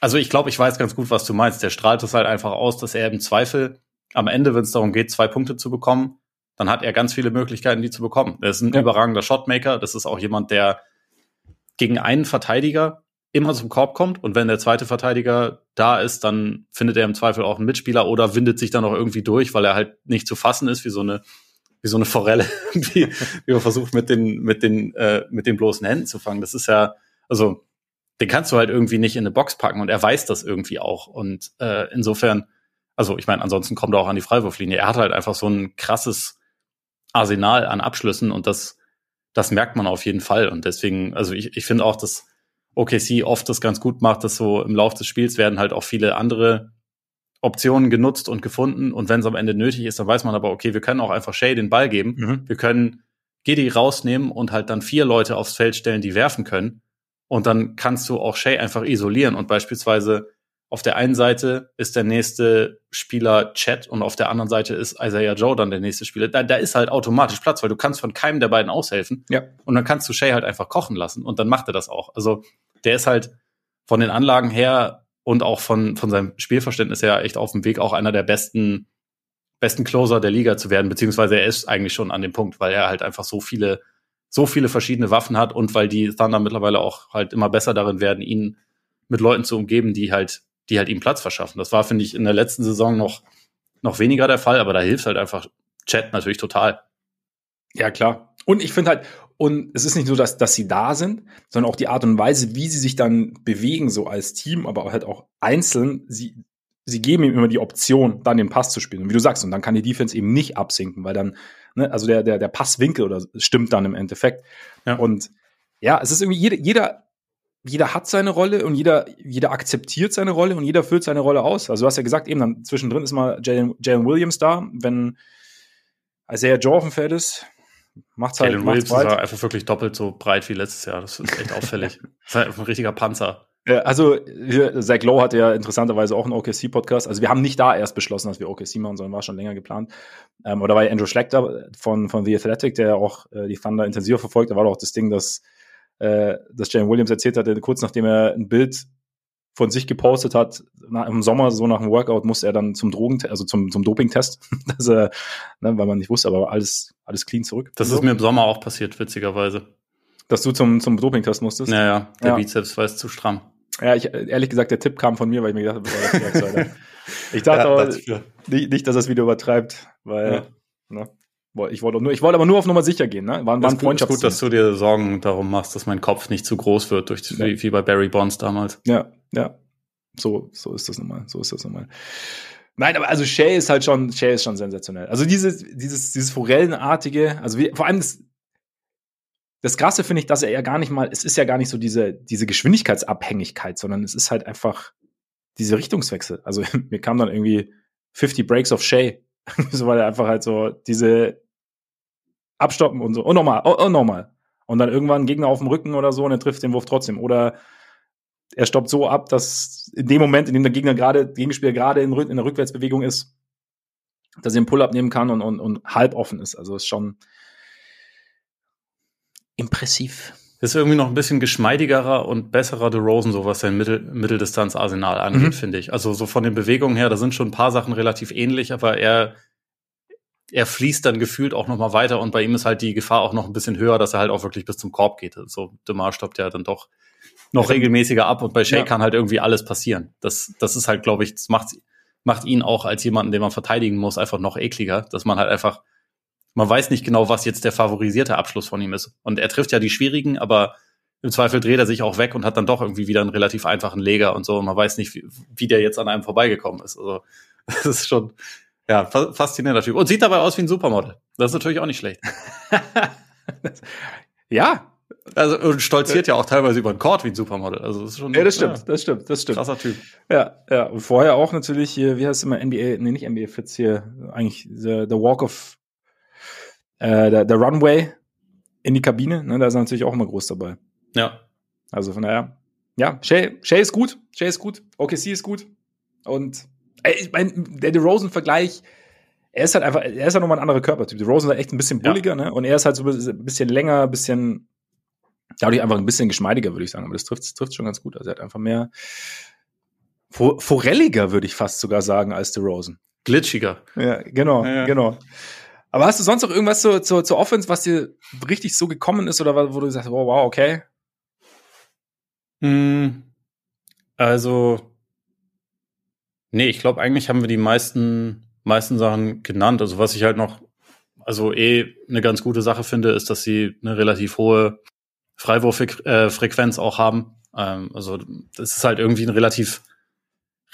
also ich glaube, ich weiß ganz gut, was du meinst. Der strahlt es halt einfach aus, dass er im Zweifel am Ende, wenn es darum geht, zwei Punkte zu bekommen, dann hat er ganz viele Möglichkeiten, die zu bekommen. Er ist ein ja. überragender Shotmaker. Das ist auch jemand, der gegen einen Verteidiger immer zum Korb kommt und wenn der zweite Verteidiger da ist, dann findet er im Zweifel auch einen Mitspieler oder windet sich dann auch irgendwie durch, weil er halt nicht zu fassen ist wie so eine wie so eine Forelle, wie, wie man versucht mit den mit den äh, mit den bloßen Händen zu fangen. Das ist ja also den kannst du halt irgendwie nicht in eine Box packen und er weiß das irgendwie auch und äh, insofern also ich meine, ansonsten kommt er auch an die Freiwurflinie. Er hat halt einfach so ein krasses Arsenal an Abschlüssen und das das merkt man auf jeden Fall und deswegen also ich ich finde auch, dass OKC oft das ganz gut macht, dass so im Laufe des Spiels werden halt auch viele andere Optionen genutzt und gefunden. Und wenn es am Ende nötig ist, dann weiß man aber, okay, wir können auch einfach Shay den Ball geben. Mhm. Wir können Giddy rausnehmen und halt dann vier Leute aufs Feld stellen, die werfen können. Und dann kannst du auch Shay einfach isolieren und beispielsweise auf der einen Seite ist der nächste Spieler Chat und auf der anderen Seite ist Isaiah Joe dann der nächste Spieler. Da, da ist halt automatisch Platz, weil du kannst von keinem der beiden aushelfen. Ja. Und dann kannst du Shay halt einfach kochen lassen und dann macht er das auch. Also der ist halt von den Anlagen her und auch von, von seinem Spielverständnis her echt auf dem Weg, auch einer der besten, besten Closer der Liga zu werden, beziehungsweise er ist eigentlich schon an dem Punkt, weil er halt einfach so viele, so viele verschiedene Waffen hat und weil die Thunder mittlerweile auch halt immer besser darin werden, ihn mit Leuten zu umgeben, die halt, die halt ihm Platz verschaffen. Das war, finde ich, in der letzten Saison noch, noch weniger der Fall, aber da hilft halt einfach Chat natürlich total. Ja, klar. Und ich finde halt, und es ist nicht nur, dass, dass sie da sind, sondern auch die Art und Weise, wie sie sich dann bewegen, so als Team, aber halt auch einzeln. Sie, sie geben ihm immer die Option, dann den Pass zu spielen. Und wie du sagst, und dann kann die Defense eben nicht absinken, weil dann, ne, also der, der, der Passwinkel oder stimmt dann im Endeffekt. Ja. Und ja, es ist irgendwie jeder, jeder, jeder hat seine Rolle und jeder, jeder akzeptiert seine Rolle und jeder füllt seine Rolle aus. Also du hast ja gesagt, eben dann zwischendrin ist mal Jalen, Jalen Williams da, wenn Isaiah Joe auf dem Feld ist, Macht's halt, Jalen Williams breit. ist einfach wirklich doppelt so breit wie letztes Jahr. Das ist echt auffällig. das ist halt ein richtiger Panzer. Ja, also Zach Lowe hat ja interessanterweise auch einen OKC-Podcast. Also wir haben nicht da erst beschlossen, dass wir OKC machen, sondern war schon länger geplant. Ähm, oder war ja Andrew Schlechter von, von The Athletic, der auch äh, die Thunder intensiver verfolgt. Da war doch auch das Ding, dass, äh, dass Jalen Williams erzählt hatte, kurz nachdem er ein Bild von sich gepostet hat, nach, im Sommer, so nach dem Workout, musste er dann zum Drogen, also zum, zum Doping-Test, dass er, ne, weil man nicht wusste, aber alles, alles clean zurück. Das ist mir im Sommer auch passiert, witzigerweise. Dass du zum, zum Doping-Test musstest? Naja, der ja. Bizeps war es zu stramm. Ja, ich, ehrlich gesagt, der Tipp kam von mir, weil ich mir gedacht habe, ich dachte ja, aber nicht, nicht, dass das Video übertreibt, weil, ja. ne, ich wollte nur, ich wollte aber nur auf Nummer sicher gehen, ne? War, war ein gut, gut, dass du dir Sorgen darum machst, dass mein Kopf nicht zu groß wird, durch, ja. wie, wie bei Barry Bonds damals. Ja, ja. So, so ist das nochmal. So ist das nochmal. Nein, aber also Shay ist halt schon, Shay ist schon sensationell. Also dieses, dieses, dieses Forellenartige, also wie, vor allem das, das Krasse finde ich, dass er ja gar nicht mal, es ist ja gar nicht so diese, diese Geschwindigkeitsabhängigkeit, sondern es ist halt einfach diese Richtungswechsel. Also mir kam dann irgendwie 50 Breaks of Shay. so weil er einfach halt so diese abstoppen und so. Und nochmal, und, und nochmal. Und dann irgendwann ein Gegner auf dem Rücken oder so und er trifft den Wurf trotzdem. Oder er stoppt so ab, dass in dem Moment, in dem der Gegner gerade, Gegenspieler gerade in, in der Rückwärtsbewegung ist, dass er den Pull-up nehmen kann und, und, und halb offen ist. Also ist schon impressiv. ist irgendwie noch ein bisschen geschmeidigerer und besserer DeRozan, so was sein Mittel, Mitteldistanz-Arsenal angeht, mhm. finde ich. Also so von den Bewegungen her, da sind schon ein paar Sachen relativ ähnlich, aber er er fließt dann gefühlt auch noch mal weiter und bei ihm ist halt die Gefahr auch noch ein bisschen höher, dass er halt auch wirklich bis zum Korb geht. So, DeMar stoppt ja dann doch noch regelmäßiger ab und bei Shea ja. kann halt irgendwie alles passieren. Das, das ist halt, glaube ich, das macht, macht ihn auch als jemanden, den man verteidigen muss, einfach noch ekliger, dass man halt einfach, man weiß nicht genau, was jetzt der favorisierte Abschluss von ihm ist. Und er trifft ja die schwierigen, aber im Zweifel dreht er sich auch weg und hat dann doch irgendwie wieder einen relativ einfachen Leger und so. Und man weiß nicht, wie, wie der jetzt an einem vorbeigekommen ist. Also, das ist schon, ja, faszinierender Typ. Und sieht dabei aus wie ein Supermodel. Das ist natürlich auch nicht schlecht. ja, also und stolziert ja auch teilweise über den Court wie ein Supermodel. Also das ist schon. Ja, das stimmt, ja, das stimmt, das stimmt. Krasser Typ. Ja, ja. Und vorher auch natürlich hier, wie heißt es immer NBA, nee, nicht NBA Fits hier, eigentlich the, the Walk of äh, der, der Runway in die Kabine, ne, da ist er natürlich auch immer groß dabei. Ja. Also von daher, ja, Shay, Shay ist gut, Shay ist gut, OKC ist gut. Und ey, ich mein, der DeRozan-Vergleich, er ist halt einfach, er ist halt nochmal ein anderer Körpertyp. DeRozan ist halt echt ein bisschen bulliger, ja. ne? Und er ist halt so ein bisschen länger, ein bisschen dadurch einfach ein bisschen geschmeidiger, würde ich sagen. Aber das trifft, trifft schon ganz gut. Also er hat einfach mehr forelliger, würde ich fast sogar sagen, als The Rosen. Glitschiger. Ja, genau, ja, ja. genau. Aber hast du sonst noch irgendwas zur, zur, zur Offense, was dir richtig so gekommen ist oder wo du sagst, wow, wow, okay? Hm, also, nee, ich glaube, eigentlich haben wir die meisten, meisten Sachen genannt. Also, was ich halt noch, also eh eine ganz gute Sache finde, ist, dass sie eine relativ hohe Freiwurffrequenz auch haben. Ähm, also das ist halt irgendwie ein relativ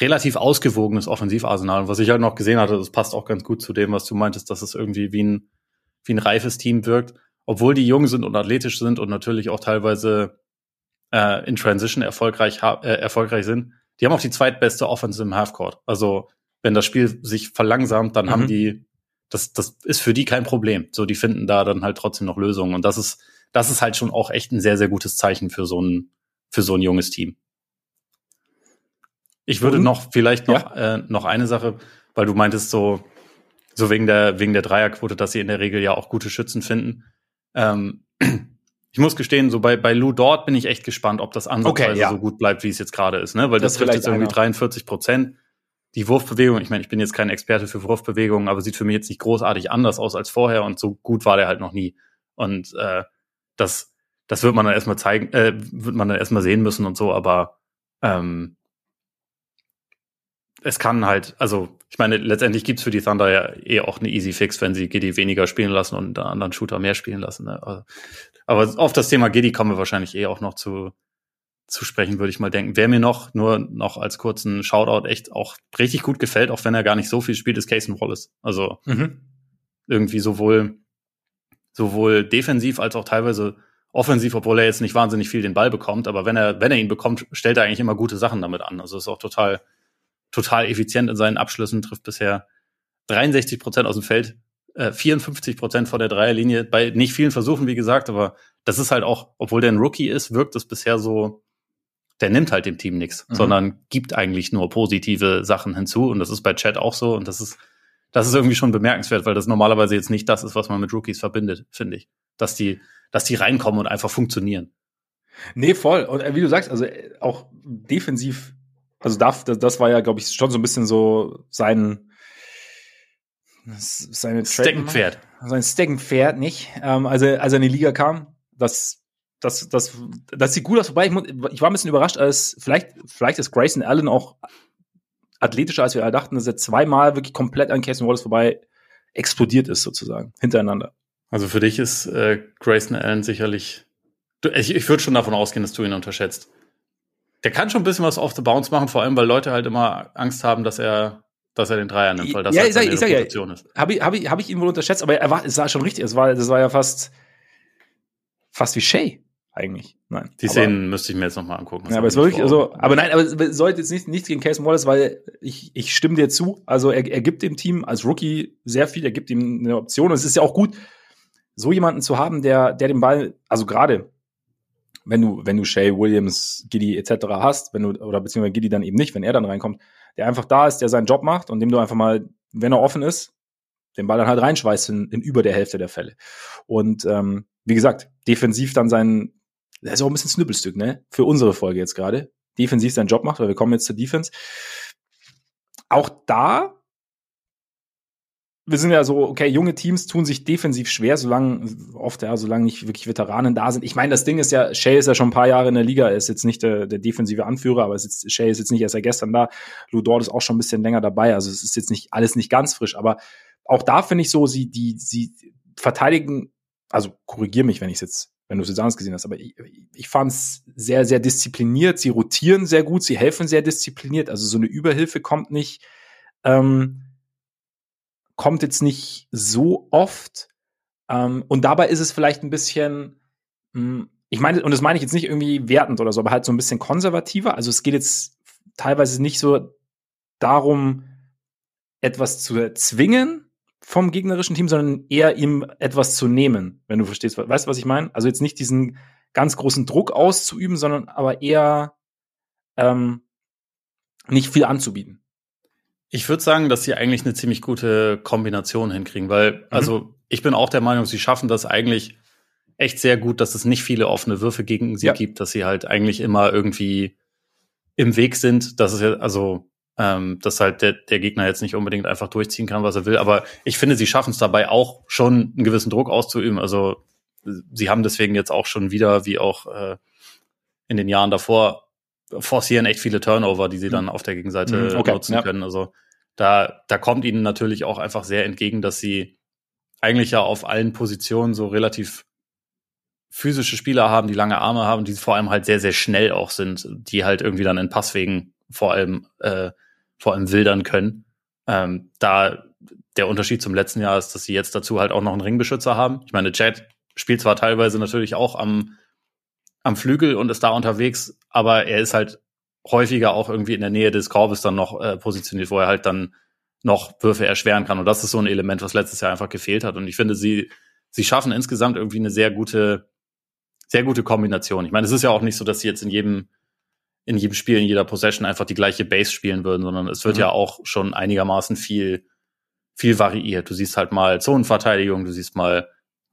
relativ ausgewogenes Offensivarsenal. Und was ich halt noch gesehen hatte, das passt auch ganz gut zu dem, was du meintest, dass es irgendwie wie ein, wie ein reifes Team wirkt. Obwohl die jung sind und athletisch sind und natürlich auch teilweise äh, in Transition erfolgreich, äh, erfolgreich sind. Die haben auch die zweitbeste Offense im Halfcourt. Also wenn das Spiel sich verlangsamt, dann mhm. haben die, das, das ist für die kein Problem. So, die finden da dann halt trotzdem noch Lösungen. Und das ist, das ist halt schon auch echt ein sehr, sehr gutes Zeichen für so ein, für so ein junges Team. Ich würde mhm. noch vielleicht noch, ja. äh, noch eine Sache, weil du meintest so, so wegen der, wegen der Dreierquote, dass sie in der Regel ja auch gute Schützen finden. Ähm, ich muss gestehen, so bei, bei Lou Dort bin ich echt gespannt, ob das ansatzweise okay, ja. so gut bleibt, wie es jetzt gerade ist, ne? Weil das, das trifft jetzt irgendwie einer. 43 Prozent. Die Wurfbewegung, ich meine, ich bin jetzt kein Experte für Wurfbewegungen, aber sieht für mich jetzt nicht großartig anders aus als vorher und so gut war der halt noch nie. Und äh, das, das wird man dann erstmal zeigen, äh, wird man dann erstmal sehen müssen und so, aber ähm, es kann halt, also ich meine, letztendlich gibt's für die Thunder ja eh auch eine Easy Fix, wenn sie Giddy weniger spielen lassen und einen anderen Shooter mehr spielen lassen. Ne? Also, aber auf das Thema Giddy kommen wir wahrscheinlich eh auch noch zu, zu sprechen, würde ich mal denken. Wer mir noch, nur noch als kurzen Shoutout echt auch richtig gut gefällt, auch wenn er gar nicht so viel spielt, ist Casey Wallace. Also mhm. irgendwie sowohl sowohl defensiv als auch teilweise offensiv, obwohl er jetzt nicht wahnsinnig viel den Ball bekommt, aber wenn er, wenn er ihn bekommt, stellt er eigentlich immer gute Sachen damit an. Also ist auch total, total effizient in seinen Abschlüssen, trifft bisher 63 Prozent aus dem Feld, äh, 54 Prozent vor der Dreierlinie, bei nicht vielen Versuchen, wie gesagt, aber das ist halt auch, obwohl der ein Rookie ist, wirkt es bisher so, der nimmt halt dem Team nichts, mhm. sondern gibt eigentlich nur positive Sachen hinzu und das ist bei Chat auch so und das ist das ist irgendwie schon bemerkenswert, weil das normalerweise jetzt nicht das ist, was man mit Rookies verbindet, finde ich. Dass die, dass die reinkommen und einfach funktionieren. Nee, voll. Und äh, wie du sagst, also äh, auch defensiv, also das, das war ja, glaube ich, schon so ein bisschen so sein, seine Steckenpferd. Sein Steckenpferd, nicht? Ähm, also, als er in die Liga kam, das, das, das, das sieht gut aus. Wobei, ich, ich war ein bisschen überrascht, als vielleicht, vielleicht ist Grayson Allen auch athletischer, als wir alle dachten, dass er zweimal wirklich komplett an Casey Wallace vorbei explodiert ist, sozusagen, hintereinander. Also für dich ist äh, Grayson Allen sicherlich. Du, ich, ich würde schon davon ausgehen, dass du ihn unterschätzt. Der kann schon ein bisschen was off the bounce machen, vor allem weil Leute halt immer Angst haben, dass er, dass er den Dreier nimmt, weil das ja, halt ich sag, ich sag, ja, ist. Habe ich, hab ich, hab ich ihn wohl unterschätzt, aber er war, es war schon richtig. Es war, das war ja fast, fast wie Shay eigentlich. Nein. Die aber, Szenen müsste ich mir jetzt nochmal angucken. Ja, aber es wirklich, also, aber nein, aber es sollte jetzt nicht, nichts gegen Case Wallace, weil ich, ich stimme dir zu. Also er, er gibt dem Team als Rookie sehr viel, er gibt ihm eine Option und es ist ja auch gut, so jemanden zu haben, der, der den Ball, also gerade wenn du, wenn du Shay, Williams, Giddy etc. hast, wenn du, oder beziehungsweise Giddy dann eben nicht, wenn er dann reinkommt, der einfach da ist, der seinen Job macht und dem du einfach mal, wenn er offen ist, den Ball dann halt reinschweißt in, in über der Hälfte der Fälle. Und ähm, wie gesagt, defensiv dann seinen das ist auch ein bisschen Snüppelstück, ne? Für unsere Folge jetzt gerade. Defensiv seinen Job macht, weil wir kommen jetzt zur Defense. Auch da wir sind ja so, okay, junge Teams tun sich defensiv schwer, solange, oft ja, solange nicht wirklich Veteranen da sind. Ich meine, das Ding ist ja, Shay ist ja schon ein paar Jahre in der Liga, er ist jetzt nicht der, der defensive Anführer, aber ist Shay ist jetzt nicht erst seit gestern da. Lou Dort ist auch schon ein bisschen länger dabei, also es ist jetzt nicht alles nicht ganz frisch, aber auch da finde ich so, sie, die, sie verteidigen, also korrigier mich, wenn ich es jetzt, wenn du es jetzt anders gesehen hast, aber ich, ich fand es sehr, sehr diszipliniert, sie rotieren sehr gut, sie helfen sehr diszipliniert, also so eine Überhilfe kommt nicht, ähm, kommt jetzt nicht so oft. Ähm, und dabei ist es vielleicht ein bisschen, mh, hm, ich meine, und das meine ich jetzt nicht irgendwie wertend oder so, aber halt so ein bisschen konservativer. Also es geht jetzt teilweise nicht so darum, etwas zu erzwingen vom gegnerischen Team, sondern eher ihm etwas zu nehmen, wenn du verstehst. Weißt du, was ich meine? Also jetzt nicht diesen ganz großen Druck auszuüben, sondern aber eher ähm, nicht viel anzubieten. Ich würde sagen, dass sie eigentlich eine ziemlich gute Kombination hinkriegen, weil, mhm. also ich bin auch der Meinung, sie schaffen das eigentlich echt sehr gut, dass es nicht viele offene Würfe gegen sie ja. gibt, dass sie halt eigentlich immer irgendwie im Weg sind, dass es ja, also ähm, dass halt der, der Gegner jetzt nicht unbedingt einfach durchziehen kann, was er will. Aber ich finde, sie schaffen es dabei auch schon einen gewissen Druck auszuüben. Also sie haben deswegen jetzt auch schon wieder, wie auch äh, in den Jahren davor, forcieren echt viele Turnover, die sie dann auf der Gegenseite mhm, okay, nutzen ja. können. Also da, da kommt ihnen natürlich auch einfach sehr entgegen, dass sie eigentlich ja auf allen Positionen so relativ physische Spieler haben, die lange Arme haben, die vor allem halt sehr, sehr schnell auch sind, die halt irgendwie dann in Passwegen vor allem, äh, vor allem wildern können. Ähm, da der Unterschied zum letzten Jahr ist, dass sie jetzt dazu halt auch noch einen Ringbeschützer haben. Ich meine, Chad spielt zwar teilweise natürlich auch am, am Flügel und ist da unterwegs, aber er ist halt häufiger auch irgendwie in der Nähe des Korbes dann noch äh, positioniert, wo er halt dann noch Würfe erschweren kann. Und das ist so ein Element, was letztes Jahr einfach gefehlt hat. Und ich finde, sie, sie schaffen insgesamt irgendwie eine sehr gute, sehr gute Kombination. Ich meine, es ist ja auch nicht so, dass sie jetzt in jedem, in jedem Spiel, in jeder Possession einfach die gleiche Base spielen würden, sondern es wird mhm. ja auch schon einigermaßen viel, viel variiert. Du siehst halt mal Zonenverteidigung, du siehst mal,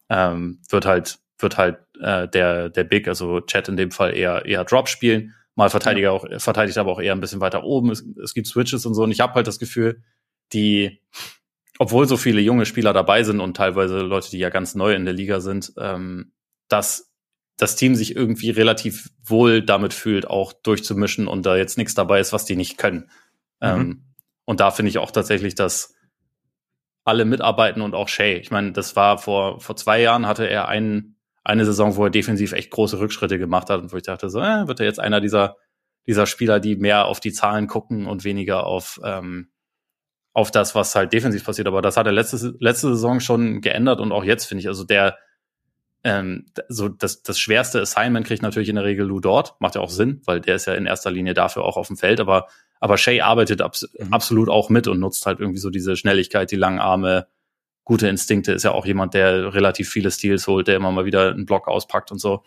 ähm, wird halt, wird halt äh, der, der Big, also Chat in dem Fall eher, eher Drop spielen mal Verteidiger ja. auch, verteidigt aber auch eher ein bisschen weiter oben. Es, es gibt Switches und so. Und ich habe halt das Gefühl, die, obwohl so viele junge Spieler dabei sind und teilweise Leute, die ja ganz neu in der Liga sind, ähm, dass das Team sich irgendwie relativ wohl damit fühlt, auch durchzumischen und da jetzt nichts dabei ist, was die nicht können. Mhm. Ähm, und da finde ich auch tatsächlich, dass alle mitarbeiten und auch Shay. Ich meine, das war vor, vor zwei Jahren hatte er einen eine Saison, wo er defensiv echt große Rückschritte gemacht hat und wo ich dachte, so, äh, wird er jetzt einer dieser, dieser Spieler, die mehr auf die Zahlen gucken und weniger auf, ähm, auf das, was halt defensiv passiert. Aber das hat er letzte, letzte Saison schon geändert und auch jetzt finde ich, also der, ähm, so das, das schwerste Assignment kriegt natürlich in der Regel Lou dort, macht ja auch Sinn, weil der ist ja in erster Linie dafür auch auf dem Feld, aber, aber Shay arbeitet abs mhm. absolut auch mit und nutzt halt irgendwie so diese Schnelligkeit, die langen Arme, gute Instinkte, ist ja auch jemand, der relativ viele Steals holt, der immer mal wieder einen Block auspackt und so.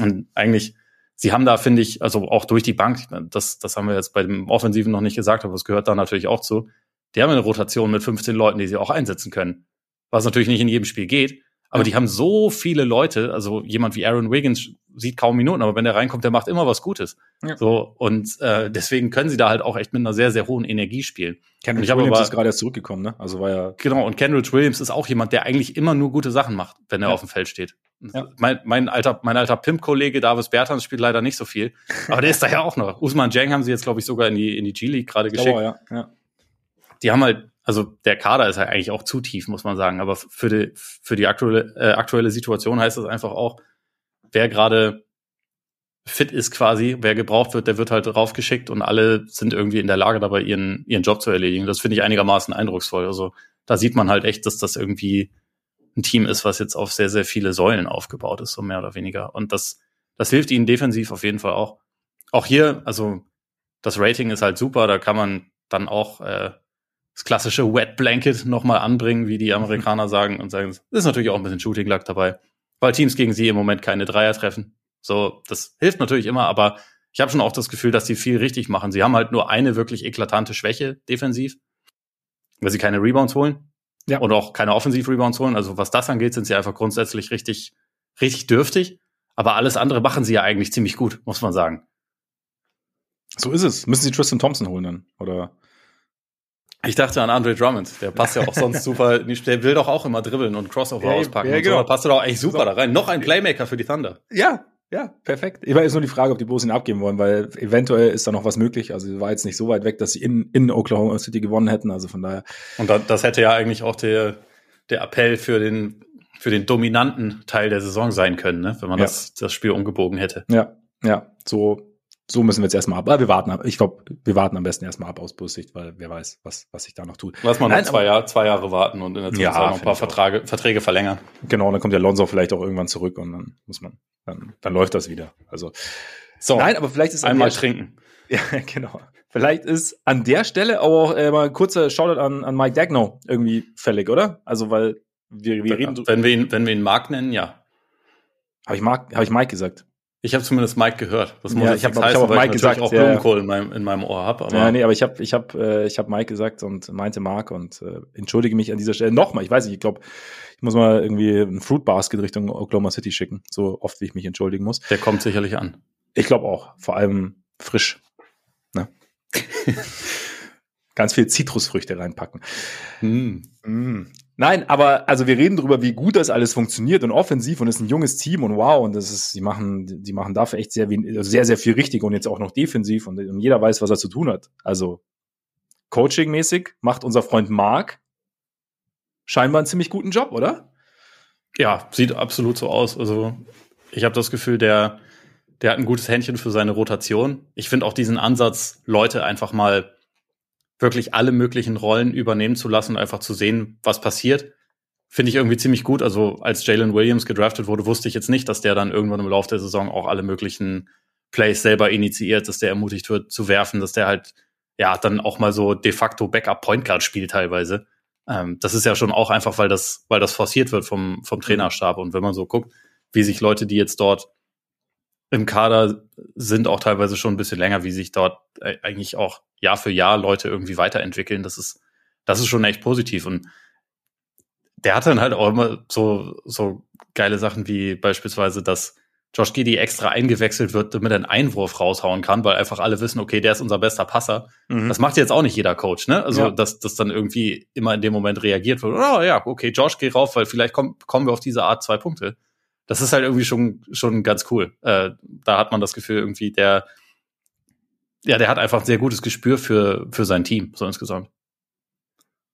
Und eigentlich, sie haben da, finde ich, also auch durch die Bank, das, das haben wir jetzt bei dem Offensiven noch nicht gesagt, aber es gehört da natürlich auch zu. Die haben eine Rotation mit 15 Leuten, die sie auch einsetzen können. Was natürlich nicht in jedem Spiel geht. Aber ja. die haben so viele Leute, also jemand wie Aaron Wiggins sieht kaum Minuten, aber wenn der reinkommt, der macht immer was Gutes. Ja. So und äh, deswegen können sie da halt auch echt mit einer sehr sehr hohen Energie spielen. Kendrick Williams aber, ist gerade erst zurückgekommen, ne? Also war ja genau und Kendrick Williams ist auch jemand, der eigentlich immer nur gute Sachen macht, wenn er ja. auf dem Feld steht. Ja. Mein, mein alter mein alter Pimp-Kollege Davis Bertans spielt leider nicht so viel, aber der ist da ja auch noch. Usman Jang haben sie jetzt glaube ich sogar in die in die G League gerade geschickt. Oh, ja. Ja. Die haben halt also der Kader ist halt eigentlich auch zu tief, muss man sagen. Aber für die, für die aktuelle, äh, aktuelle Situation heißt das einfach auch, wer gerade fit ist quasi, wer gebraucht wird, der wird halt raufgeschickt und alle sind irgendwie in der Lage dabei, ihren, ihren Job zu erledigen. Das finde ich einigermaßen eindrucksvoll. Also da sieht man halt echt, dass das irgendwie ein Team ist, was jetzt auf sehr, sehr viele Säulen aufgebaut ist, so mehr oder weniger. Und das, das hilft ihnen defensiv auf jeden Fall auch. Auch hier, also das Rating ist halt super, da kann man dann auch äh, das klassische Wet Blanket nochmal anbringen, wie die Amerikaner sagen, und sagen, es ist natürlich auch ein bisschen Shooting Luck dabei, weil Teams gegen sie im Moment keine Dreier treffen. So, das hilft natürlich immer, aber ich habe schon auch das Gefühl, dass sie viel richtig machen. Sie haben halt nur eine wirklich eklatante Schwäche defensiv, weil sie keine Rebounds holen. Ja. Und auch keine Offensiv-Rebounds holen. Also was das angeht, sind sie einfach grundsätzlich richtig, richtig dürftig. Aber alles andere machen sie ja eigentlich ziemlich gut, muss man sagen. So ist es. Müssen sie Tristan Thompson holen dann? Oder? Ich dachte an Andre Drummond, der passt ja auch sonst super, der will doch auch immer dribbeln und Crossover ja, auspacken ja, genau. und so, da passt er doch echt super so. da rein. Noch ein Playmaker für die Thunder. Ja, ja, perfekt. Ich weiß nur die Frage, ob die Bulls ihn abgeben wollen, weil eventuell ist da noch was möglich. Also war jetzt nicht so weit weg, dass sie in, in Oklahoma City gewonnen hätten. Also von daher. Und da, das hätte ja eigentlich auch der, der Appell für den, für den dominanten Teil der Saison sein können, ne? wenn man ja. das, das Spiel umgebogen hätte. Ja, ja, so so müssen wir jetzt erstmal ab. Aber wir warten ab. Ich glaube, wir warten am besten erstmal ab aus Bussicht, weil wer weiß, was, was sich da noch tut. Lass mal noch zwei, Jahr, zwei Jahre warten und in der Zeit ja, noch ein paar Verträge, Verträge verlängern. Genau, dann kommt der Lonzo vielleicht auch irgendwann zurück und dann muss man, dann, dann läuft das wieder. Also, so. Nein, aber vielleicht ist einmal trinken. Ja, genau. Vielleicht ist an der Stelle auch äh, mal ein kurzer Shoutout an, an Mike Dagno irgendwie fällig, oder? Also, weil wir, wir reden. Wenn wir ihn, wenn wir ihn Mark nennen, ja. Habe ich, Mark, hab ich Mike gesagt? Ich habe zumindest Mike gehört. Das muss ja, ich habe hab auch Mike gesagt, auch Blumenkohl ja. in, meinem, in meinem Ohr habe. Ja, nee, aber ich habe ich hab, äh, ich hab Mike gesagt und meinte Mark und äh, entschuldige mich an dieser Stelle nochmal. Ich weiß nicht, ich glaube, ich muss mal irgendwie ein Fruit Basket Richtung Oklahoma City schicken, so oft wie ich mich entschuldigen muss. Der kommt sicherlich an. Ich glaube auch, vor allem frisch. Ne? Ganz viel Zitrusfrüchte reinpacken. Mm. Mm. Nein, aber also wir reden darüber, wie gut das alles funktioniert und offensiv und es ist ein junges Team und wow und das ist, die machen, die machen dafür echt sehr, sehr, sehr viel richtig und jetzt auch noch defensiv und, und jeder weiß, was er zu tun hat. Also Coaching-mäßig macht unser Freund Mark scheinbar einen ziemlich guten Job, oder? Ja, sieht absolut so aus. Also ich habe das Gefühl, der, der hat ein gutes Händchen für seine Rotation. Ich finde auch diesen Ansatz, Leute einfach mal wirklich alle möglichen Rollen übernehmen zu lassen und einfach zu sehen, was passiert, finde ich irgendwie ziemlich gut. Also als Jalen Williams gedraftet wurde, wusste ich jetzt nicht, dass der dann irgendwann im Laufe der Saison auch alle möglichen Plays selber initiiert, dass der ermutigt wird zu werfen, dass der halt ja dann auch mal so de facto Backup Point Guard spielt teilweise. Ähm, das ist ja schon auch einfach, weil das, weil das forciert wird vom, vom Trainerstab. Und wenn man so guckt, wie sich Leute, die jetzt dort im Kader sind, auch teilweise schon ein bisschen länger, wie sich dort eigentlich auch Jahr für Jahr Leute irgendwie weiterentwickeln. Das ist, das ist schon echt positiv. Und der hat dann halt auch immer so, so geile Sachen wie beispielsweise, dass Josh Giddy extra eingewechselt wird, damit er einen Einwurf raushauen kann, weil einfach alle wissen, okay, der ist unser bester Passer. Mhm. Das macht jetzt auch nicht jeder Coach, ne? Also, ja. dass das dann irgendwie immer in dem Moment reagiert wird. Oh ja, okay, Josh, geh rauf, weil vielleicht komm, kommen wir auf diese Art zwei Punkte. Das ist halt irgendwie schon, schon ganz cool. Äh, da hat man das Gefühl, irgendwie, der, ja, der hat einfach ein sehr gutes Gespür für, für sein Team, so insgesamt.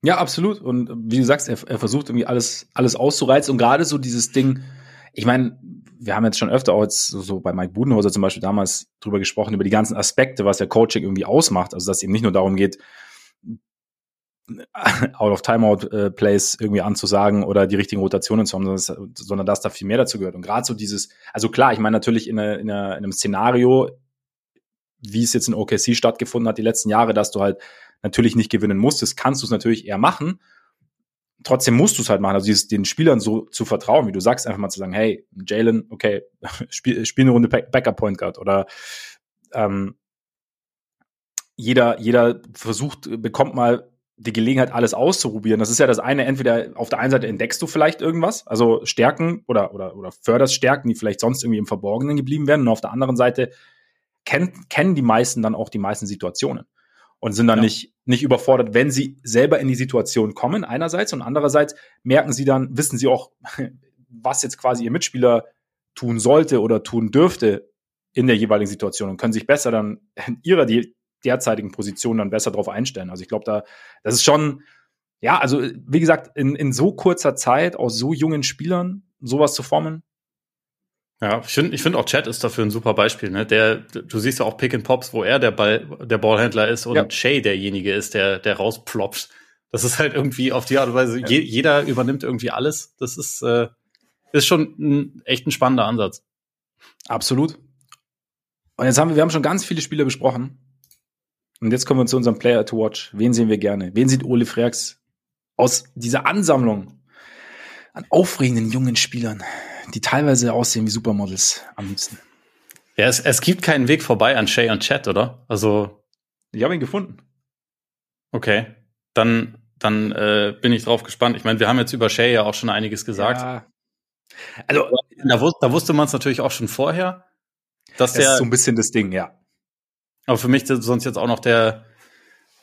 Ja, absolut. Und wie du sagst, er, er versucht irgendwie alles, alles auszureizen und gerade so dieses Ding, ich meine, wir haben jetzt schon öfter auch jetzt so, bei Mike Budenhauser zum Beispiel damals drüber gesprochen, über die ganzen Aspekte, was der Coaching irgendwie ausmacht. Also, dass es eben nicht nur darum geht, out of Timeout äh, Plays irgendwie anzusagen oder die richtigen Rotationen zu haben, sondern, sondern dass da viel mehr dazu gehört. Und gerade so dieses, also klar, ich meine natürlich in, einer, in, einer, in einem Szenario wie es jetzt in OKC stattgefunden hat die letzten Jahre, dass du halt natürlich nicht gewinnen musstest, kannst du es natürlich eher machen. Trotzdem musst du es halt machen, also dieses, den Spielern so zu vertrauen, wie du sagst, einfach mal zu sagen, hey, Jalen, okay, spiel, spiel eine Runde Backup Point Guard oder ähm, jeder, jeder versucht, bekommt mal die Gelegenheit, alles auszuprobieren. Das ist ja das eine, entweder auf der einen Seite entdeckst du vielleicht irgendwas, also Stärken oder, oder, oder förderst Stärken, die vielleicht sonst irgendwie im Verborgenen geblieben wären. Und auf der anderen Seite kennen, kennen die meisten dann auch die meisten Situationen und sind dann ja. nicht, nicht überfordert, wenn sie selber in die Situation kommen, einerseits und andererseits merken sie dann, wissen sie auch, was jetzt quasi ihr Mitspieler tun sollte oder tun dürfte in der jeweiligen Situation und können sich besser dann in ihrer die derzeitigen Position dann besser darauf einstellen. Also ich glaube, da, das ist schon, ja, also wie gesagt, in, in so kurzer Zeit aus so jungen Spielern sowas zu formen, ja, ich finde ich finde auch Chat ist dafür ein super Beispiel. Ne? Der, du siehst ja auch Pick and Pops, wo er der Ball, der Ballhändler ist und ja. Shay derjenige ist, der, der rausploppt. Das ist halt irgendwie auf die Art und Weise, je, jeder übernimmt irgendwie alles. Das ist, äh, ist schon ein, echt ein spannender Ansatz. Absolut. Und jetzt haben wir, wir haben schon ganz viele Spiele besprochen. Und jetzt kommen wir zu unserem Player to Watch. Wen sehen wir gerne? Wen sieht Ole Freaks aus dieser Ansammlung an aufregenden jungen Spielern? die teilweise aussehen wie Supermodels am liebsten. Ja, es, es gibt keinen Weg vorbei an Shay und Chat, oder? Also. Ich habe ihn gefunden. Okay. Dann, dann äh, bin ich drauf gespannt. Ich meine, wir haben jetzt über Shay ja auch schon einiges gesagt. Ja. Also, da, da wusste man es natürlich auch schon vorher. Dass das der, ist so ein bisschen das Ding, ja. Aber für mich ist sonst jetzt auch noch der,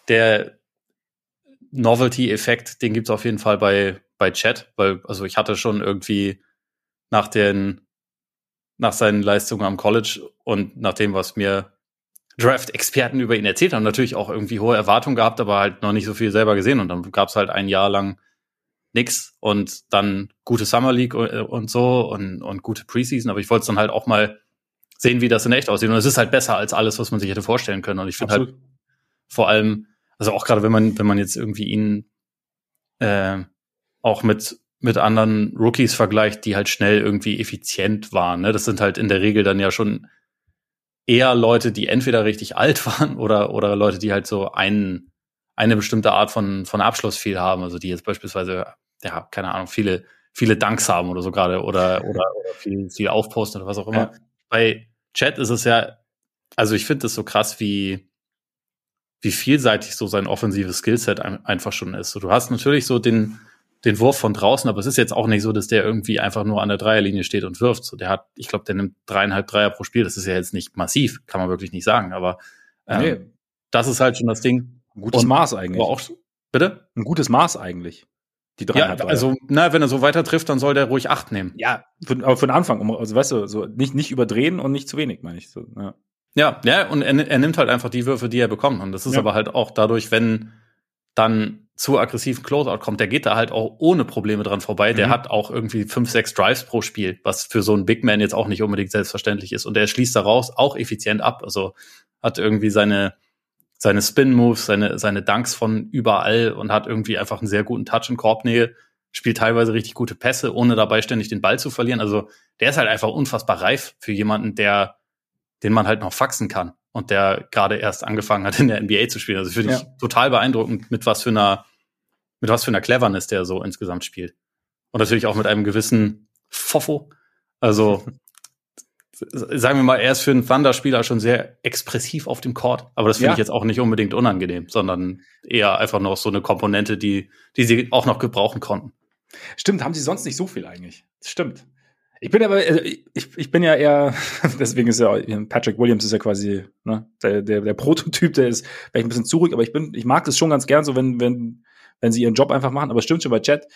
der Novelty-Effekt, den gibt's auf jeden Fall bei, bei Chat, weil, also ich hatte schon irgendwie nach den, nach seinen Leistungen am College und nach dem, was mir Draft-Experten über ihn erzählt haben, natürlich auch irgendwie hohe Erwartungen gehabt, aber halt noch nicht so viel selber gesehen. Und dann gab's halt ein Jahr lang nix und dann gute Summer League und so und, und gute Preseason. Aber ich wollte es dann halt auch mal sehen, wie das in echt aussieht. Und es ist halt besser als alles, was man sich hätte vorstellen können. Und ich finde halt vor allem, also auch gerade wenn man, wenn man jetzt irgendwie ihn äh, auch mit mit anderen Rookies vergleicht, die halt schnell irgendwie effizient waren. Ne? Das sind halt in der Regel dann ja schon eher Leute, die entweder richtig alt waren oder oder Leute, die halt so einen eine bestimmte Art von von Abschluss viel haben, also die jetzt beispielsweise ja keine Ahnung viele viele Danks haben oder so gerade oder oder, oder viel viel aufposten oder was auch immer. Ja. Bei Chat ist es ja, also ich finde es so krass, wie wie vielseitig so sein offensives Skillset einfach schon ist. So, du hast natürlich so den, den Wurf von draußen, aber es ist jetzt auch nicht so, dass der irgendwie einfach nur an der Dreierlinie steht und wirft. So, der hat, ich glaube, der nimmt dreieinhalb Dreier pro Spiel. Das ist ja jetzt nicht massiv, kann man wirklich nicht sagen. Aber ähm, nee. das ist halt schon das Ding. Ein gutes und, Maß eigentlich. auch, bitte? Ein gutes Maß eigentlich. Die dreieinhalb ja, also, na, wenn er so weiter trifft, dann soll der ruhig acht nehmen. Ja, für, aber für den Anfang, also weißt du, so nicht, nicht überdrehen und nicht zu wenig, meine ich. So, ja. Ja, ja, und er, er nimmt halt einfach die Würfe, die er bekommt. Und das ist ja. aber halt auch dadurch, wenn dann zu aggressiven Closeout kommt, der geht da halt auch ohne Probleme dran vorbei. Mhm. Der hat auch irgendwie fünf, sechs Drives pro Spiel, was für so einen Big Man jetzt auch nicht unbedingt selbstverständlich ist. Und er schließt daraus auch effizient ab. Also hat irgendwie seine, seine Spin-Moves, seine, seine Dunks von überall und hat irgendwie einfach einen sehr guten Touch in Korbnähe, spielt teilweise richtig gute Pässe, ohne dabei ständig den Ball zu verlieren. Also der ist halt einfach unfassbar reif für jemanden, der den man halt noch faxen kann und der gerade erst angefangen hat, in der NBA zu spielen. Also finde ich ja. total beeindruckend, mit was für einer, mit was für einer Cleverness der so insgesamt spielt. Und natürlich auch mit einem gewissen Fofo. Also, sagen wir mal, er ist für einen Thunder-Spieler schon sehr expressiv auf dem Court. Aber das finde ja. ich jetzt auch nicht unbedingt unangenehm, sondern eher einfach noch so eine Komponente, die, die sie auch noch gebrauchen konnten. Stimmt, haben sie sonst nicht so viel eigentlich. stimmt. Ich bin aber, also ich, ich bin ja eher, deswegen ist ja Patrick Williams ist ja quasi ne, der, der, der Prototyp, der ist vielleicht ein bisschen zurück, aber ich bin, ich mag das schon ganz gern, so wenn, wenn, wenn sie ihren Job einfach machen. Aber es stimmt schon bei Chat,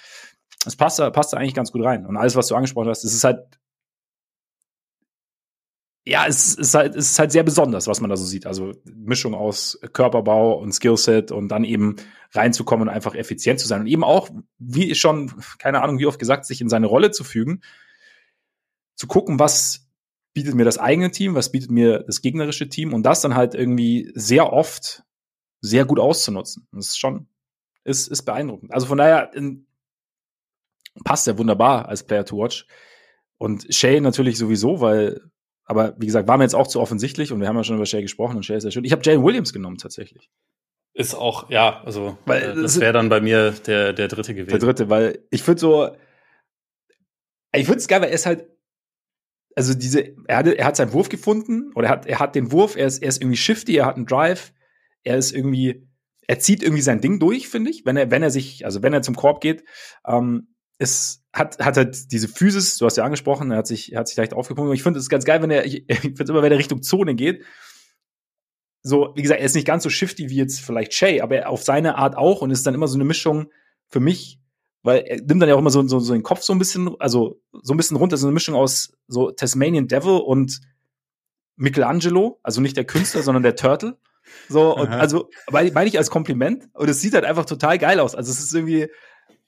es passt da, passt da eigentlich ganz gut rein. Und alles, was du angesprochen hast, es ist halt, ja, es ist halt, es ist halt sehr besonders, was man da so sieht. Also Mischung aus Körperbau und Skillset und dann eben reinzukommen und einfach effizient zu sein und eben auch, wie schon, keine Ahnung, wie oft gesagt, sich in seine Rolle zu fügen zu gucken, was bietet mir das eigene Team, was bietet mir das gegnerische Team und das dann halt irgendwie sehr oft sehr gut auszunutzen. Das ist schon, ist, ist beeindruckend. Also von daher in, passt er wunderbar als Player to watch. Und Shay natürlich sowieso, weil, aber wie gesagt, war mir jetzt auch zu offensichtlich und wir haben ja schon über Shay gesprochen und Shay ist ja schön. Ich habe Jalen Williams genommen tatsächlich. Ist auch, ja, also weil, äh, das wäre dann bei mir der, der dritte gewesen. Der dritte, weil ich würde so, ich finde es geil, weil er ist halt also diese, er hat, er hat seinen Wurf gefunden oder er hat, er hat den Wurf, er ist, er ist irgendwie shifty, er hat einen Drive, er ist irgendwie, er zieht irgendwie sein Ding durch, finde ich, wenn er, wenn er sich, also wenn er zum Korb geht, ähm, es hat, hat halt diese Physis, du hast ja angesprochen, er hat sich, er hat sich leicht aufgepumpt. Ich finde es ganz geil, wenn er, ich, ich finde immer, wenn er Richtung Zone geht, so, wie gesagt, er ist nicht ganz so shifty wie jetzt vielleicht Shay, aber er auf seine Art auch und ist dann immer so eine Mischung für mich weil er nimmt dann ja auch immer so, so, so den Kopf so ein bisschen, also so ein bisschen runter, so eine Mischung aus so Tasmanian Devil und Michelangelo, also nicht der Künstler, sondern der Turtle. So, und also meine mein ich als Kompliment. Und es sieht halt einfach total geil aus. Also es ist irgendwie,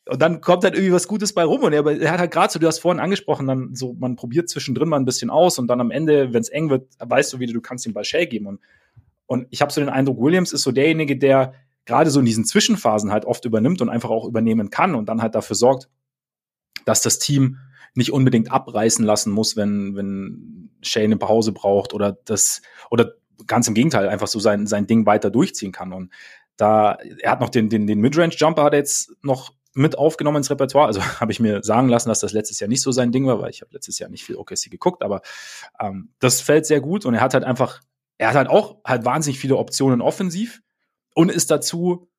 und dann kommt halt irgendwie was Gutes bei rum. Und er, er hat halt gerade so, du hast vorhin angesprochen, dann so, man probiert zwischendrin mal ein bisschen aus und dann am Ende, wenn es eng wird, weißt du wieder, du kannst ihm Ball Shell geben. Und, und ich habe so den Eindruck, Williams ist so derjenige, der gerade so in diesen Zwischenphasen halt oft übernimmt und einfach auch übernehmen kann und dann halt dafür sorgt, dass das Team nicht unbedingt abreißen lassen muss, wenn, wenn Shane eine Pause braucht oder das, oder ganz im Gegenteil, einfach so sein, sein Ding weiter durchziehen kann. Und da, er hat noch den, den, den Midrange-Jumper hat er jetzt noch mit aufgenommen ins Repertoire. Also habe ich mir sagen lassen, dass das letztes Jahr nicht so sein Ding war, weil ich habe letztes Jahr nicht viel OKC geguckt, aber ähm, das fällt sehr gut und er hat halt einfach, er hat halt auch halt wahnsinnig viele Optionen offensiv und ist dazu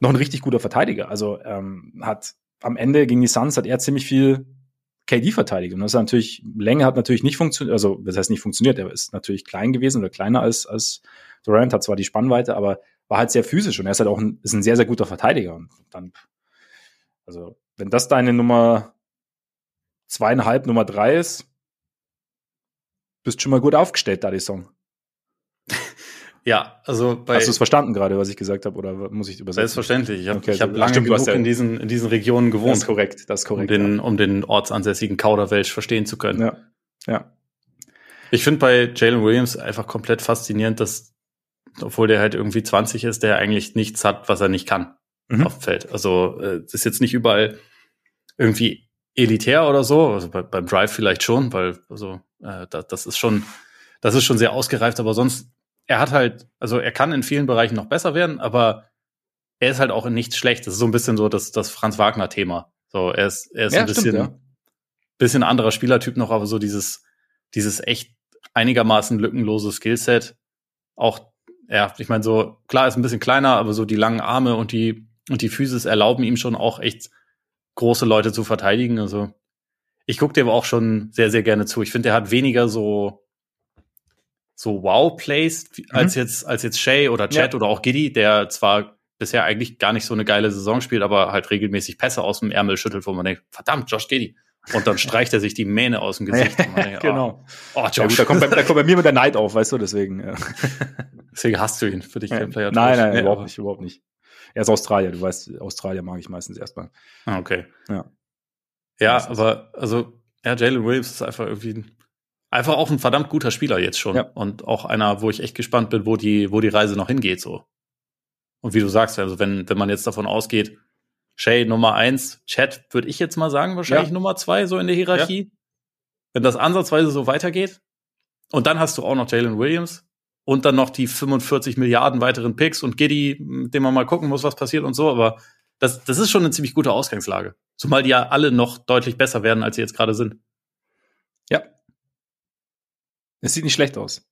noch ein richtig guter Verteidiger. Also ähm, hat am Ende gegen die Suns hat er ziemlich viel KD verteidigt. Und das ist natürlich, Länge hat natürlich nicht funktioniert, also das heißt nicht funktioniert, er ist natürlich klein gewesen oder kleiner als, als Durant, hat zwar die Spannweite, aber war halt sehr physisch und er ist halt auch ein, ist ein sehr, sehr guter Verteidiger. Und dann, also, wenn das deine Nummer zweieinhalb, Nummer drei ist, bist schon mal gut aufgestellt, da die Song. Ja, also bei Hast du es verstanden gerade, was ich gesagt habe, oder muss ich übersetzen? Selbstverständlich. Ich habe okay, hab lange stimmt, genug ja, in diesen in diesen Regionen gewohnt. Das ist korrekt, das ist korrekt. Um den, ja. um den ortsansässigen Kauderwelsch verstehen zu können. Ja. Ja. Ich finde bei Jalen Williams einfach komplett faszinierend, dass, obwohl der halt irgendwie 20 ist, der eigentlich nichts hat, was er nicht kann mhm. auf dem Feld. Also äh, das ist jetzt nicht überall irgendwie elitär oder so, also bei, beim Drive vielleicht schon, weil also äh, das, das ist schon, das ist schon sehr ausgereift, aber sonst, er hat halt, also er kann in vielen Bereichen noch besser werden, aber er ist halt auch in nichts schlecht. Das ist so ein bisschen so das, das Franz Wagner-Thema. So, er ist, er ist ja, ein bisschen, stimmt, ja. bisschen anderer Spielertyp noch, aber so dieses, dieses echt einigermaßen lückenlose Skillset. Auch, ja, ich meine, so, klar ist ein bisschen kleiner, aber so die langen Arme und die, und die Physis erlauben ihm schon auch echt große Leute zu verteidigen. Also, ich gucke dem auch schon sehr, sehr gerne zu. Ich finde, er hat weniger so, so Wow-Plays mhm. als jetzt, als jetzt Shay oder Chad ja. oder auch Giddy, der zwar bisher eigentlich gar nicht so eine geile Saison spielt, aber halt regelmäßig Pässe aus dem Ärmel schüttelt, wo man denkt, verdammt, Josh Giddy. Und dann streicht er sich die Mähne aus dem Gesicht. denkt, genau. Oh, oh ja, gut, da, kommt bei, da kommt bei mir mit der Neid auf, weißt du, deswegen. Ja. deswegen hast du ihn für dich, ja. Player. Nein, nein, nein, überhaupt nicht, überhaupt nicht. Er ist Australier, du weißt, Australier mag ich meistens erstmal. Ah, okay. Ja. Ja, aber, also, ja, Jalen Williams ist einfach irgendwie einfach auch ein verdammt guter Spieler jetzt schon. Ja. Und auch einer, wo ich echt gespannt bin, wo die, wo die Reise noch hingeht, so. Und wie du sagst, also wenn, wenn man jetzt davon ausgeht, Shay Nummer eins, Chat würde ich jetzt mal sagen, wahrscheinlich ja. Nummer zwei so in der Hierarchie. Ja. Wenn das ansatzweise so weitergeht. Und dann hast du auch noch Jalen Williams und dann noch die 45 Milliarden weiteren Picks und Giddy, mit dem man mal gucken muss, was passiert und so. Aber das, das ist schon eine ziemlich gute Ausgangslage. Zumal die ja alle noch deutlich besser werden, als sie jetzt gerade sind. Ja. Es sieht nicht schlecht aus.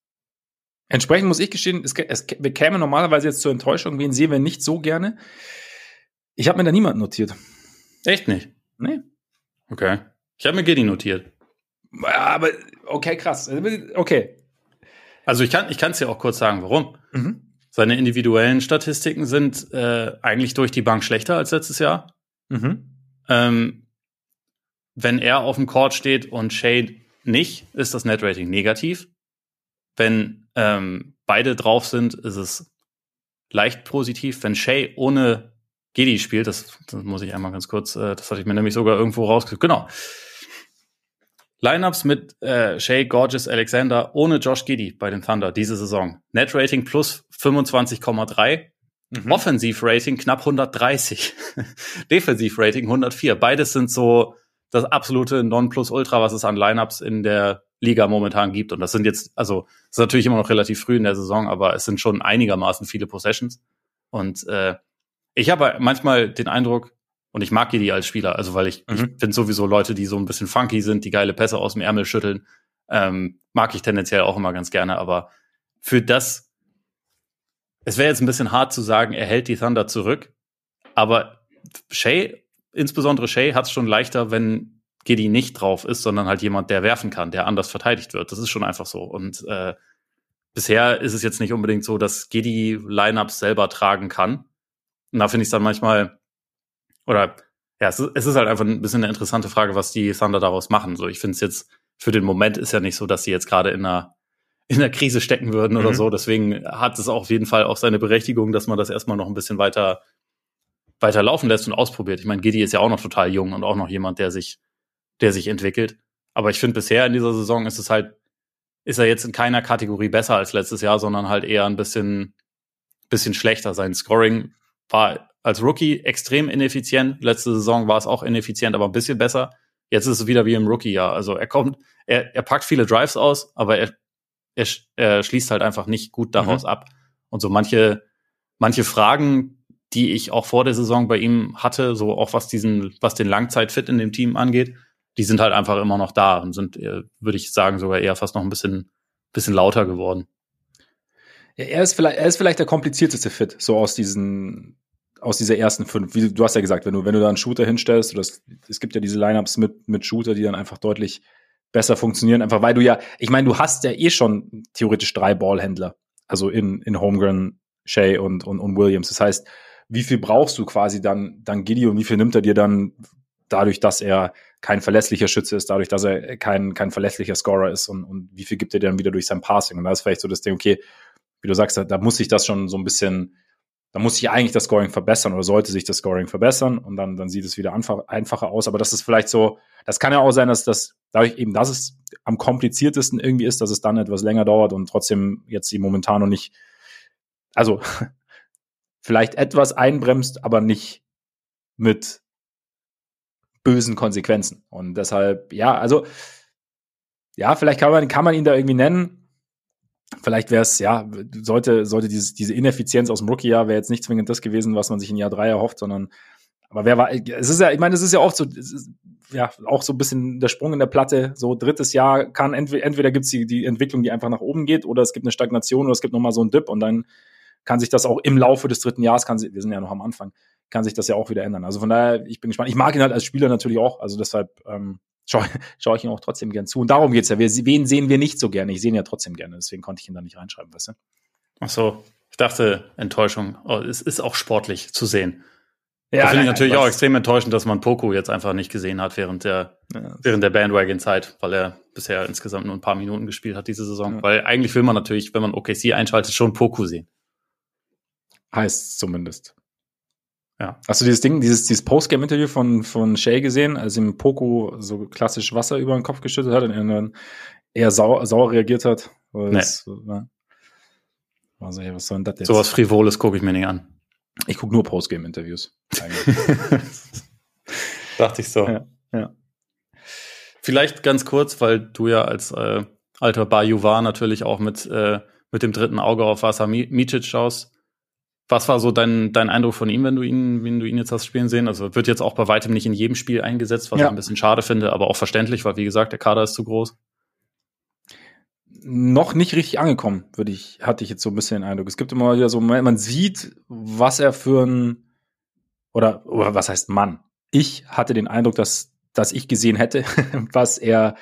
Entsprechend muss ich gestehen, es, es wir kämen normalerweise jetzt zur Enttäuschung, wen sehen wir nicht so gerne. Ich habe mir da niemanden notiert. Echt nicht? Nee. Okay. Ich habe mir Giddy notiert. Aber, okay, krass. Okay. Also ich kann ich kann es ja auch kurz sagen, warum. Mhm. Seine individuellen Statistiken sind äh, eigentlich durch die Bank schlechter als letztes Jahr. Mhm. Ähm, wenn er auf dem Court steht und Shade nicht, ist das Netrating negativ. Wenn ähm, beide drauf sind, ist es leicht positiv. Wenn Shay ohne Gedi spielt. Das, das muss ich einmal ganz kurz, äh, das hatte ich mir nämlich sogar irgendwo rausgesucht. Genau. Lineups mit äh, Shay Gorgeous Alexander ohne Josh Giddy bei den Thunder diese Saison. Net Rating plus 25,3. Mhm. Offensiv Rating knapp 130. Defensiv Rating 104. Beides sind so das absolute Nonplusultra, was es an Lineups in der Liga momentan gibt. Und das sind jetzt, also, ist natürlich immer noch relativ früh in der Saison, aber es sind schon einigermaßen viele Possessions. Und äh, ich habe manchmal den Eindruck, und ich mag die als Spieler, also weil ich, mhm. ich finde sowieso Leute, die so ein bisschen funky sind, die geile Pässe aus dem Ärmel schütteln, ähm, mag ich tendenziell auch immer ganz gerne. Aber für das, es wäre jetzt ein bisschen hart zu sagen, er hält die Thunder zurück. Aber Shay, insbesondere Shay, hat es schon leichter, wenn Giddy nicht drauf ist, sondern halt jemand, der werfen kann, der anders verteidigt wird. Das ist schon einfach so. Und äh, bisher ist es jetzt nicht unbedingt so, dass Giddy Lineups selber tragen kann. Und da finde ich es dann manchmal, oder ja, es ist, es ist halt einfach ein bisschen eine interessante Frage, was die Thunder daraus machen. So, ich finde es jetzt, für den Moment ist ja nicht so, dass sie jetzt gerade in einer, in einer Krise stecken würden mhm. oder so. Deswegen hat es auch auf jeden Fall auch seine Berechtigung, dass man das erstmal noch ein bisschen weiter, weiter laufen lässt und ausprobiert. Ich meine, Giddy ist ja auch noch total jung und auch noch jemand, der sich, der sich entwickelt. Aber ich finde, bisher in dieser Saison ist es halt, ist er jetzt in keiner Kategorie besser als letztes Jahr, sondern halt eher ein bisschen, bisschen schlechter. Sein Scoring war als Rookie extrem ineffizient. Letzte Saison war es auch ineffizient, aber ein bisschen besser. Jetzt ist es wieder wie im Rookie-Jahr. Also er kommt, er, er packt viele Drives aus, aber er, er, er schließt halt einfach nicht gut daraus mhm. ab. Und so manche, manche Fragen, die ich auch vor der Saison bei ihm hatte, so auch was diesen, was den Langzeitfit in dem Team angeht, die sind halt einfach immer noch da und sind, äh, würde ich sagen, sogar eher fast noch ein bisschen, bisschen lauter geworden. Ja, er ist vielleicht, er ist vielleicht der komplizierteste Fit, so aus diesen, aus dieser ersten fünf. Wie, du hast ja gesagt, wenn du, wenn du da einen Shooter hinstellst, oder es, es gibt ja diese Lineups mit, mit Shooter, die dann einfach deutlich besser funktionieren, einfach weil du ja, ich meine, du hast ja eh schon theoretisch drei Ballhändler, also in, in Homegrown Shea und, und, und Williams. Das heißt, wie viel brauchst du quasi dann, dann Giddy und wie viel nimmt er dir dann dadurch, dass er kein verlässlicher Schütze ist, dadurch, dass er kein, kein verlässlicher Scorer ist und, und wie viel gibt er dir dann wieder durch sein Passing? Und da ist vielleicht so das Ding, okay, wie du sagst, da, da muss sich das schon so ein bisschen, da muss sich eigentlich das Scoring verbessern oder sollte sich das Scoring verbessern und dann, dann sieht es wieder einfach, einfacher aus. Aber das ist vielleicht so, das kann ja auch sein, dass das dadurch eben, dass es am kompliziertesten irgendwie ist, dass es dann etwas länger dauert und trotzdem jetzt die momentan noch nicht, also vielleicht etwas einbremst, aber nicht mit bösen Konsequenzen. Und deshalb, ja, also, ja, vielleicht kann man, kann man ihn da irgendwie nennen. Vielleicht wäre es, ja, sollte, sollte dieses, diese Ineffizienz aus dem Rookie-Jahr wäre jetzt nicht zwingend das gewesen, was man sich in Jahr drei erhofft, sondern, aber wer war, es ist ja, ich meine, es ist ja auch so, ist, ja, auch so ein bisschen der Sprung in der Platte, so drittes Jahr kann entweder, entweder gibt's die, die Entwicklung, die einfach nach oben geht, oder es gibt eine Stagnation, oder es gibt nochmal so einen Dip und dann kann sich das auch im Laufe des dritten Jahres, kann sie, wir sind ja noch am Anfang, kann sich das ja auch wieder ändern. Also von daher, ich bin gespannt. Ich mag ihn halt als Spieler natürlich auch, also deshalb ähm, schaue schau ich ihn auch trotzdem gern zu. Und darum geht's ja. Wir, wen sehen wir nicht so gerne? Ich sehe ihn ja trotzdem gerne, deswegen konnte ich ihn da nicht reinschreiben, weißt du? Ach so, ich dachte, Enttäuschung. Oh, es ist auch sportlich zu sehen. Ja, da finde ich natürlich auch extrem enttäuschend, dass man Poku jetzt einfach nicht gesehen hat während der, ja. während der Bandwagon-Zeit, weil er bisher insgesamt nur ein paar Minuten gespielt hat diese Saison. Ja. Weil eigentlich will man natürlich, wenn man OKC einschaltet, schon Poku sehen. Heißt zumindest. Ja. Hast du dieses Ding, dieses, dieses Postgame-Interview von, von Shay gesehen, als ihm Poco so klassisch Wasser über den Kopf geschüttet hat und er dann eher sauer, sauer reagiert hat? Nee. Ne? Also, ey, was soll denn das jetzt? Sowas Frivoles gucke ich mir nicht an. Ich gucke nur Postgame-Interviews. Dachte ich so. Ja, ja. Vielleicht ganz kurz, weil du ja als äh, alter Bajuvar natürlich auch mit, äh, mit dem dritten Auge auf Wasser Micic schaust. Was war so dein, dein Eindruck von ihm, wenn du ihn, wenn du ihn jetzt hast spielen sehen? Also wird jetzt auch bei weitem nicht in jedem Spiel eingesetzt, was ja. ich ein bisschen schade finde, aber auch verständlich, weil wie gesagt, der Kader ist zu groß. Noch nicht richtig angekommen, würde ich, hatte ich jetzt so ein bisschen den Eindruck. Es gibt immer wieder so, man sieht, was er für ein, oder, oder was heißt Mann? Ich hatte den Eindruck, dass, dass ich gesehen hätte, was er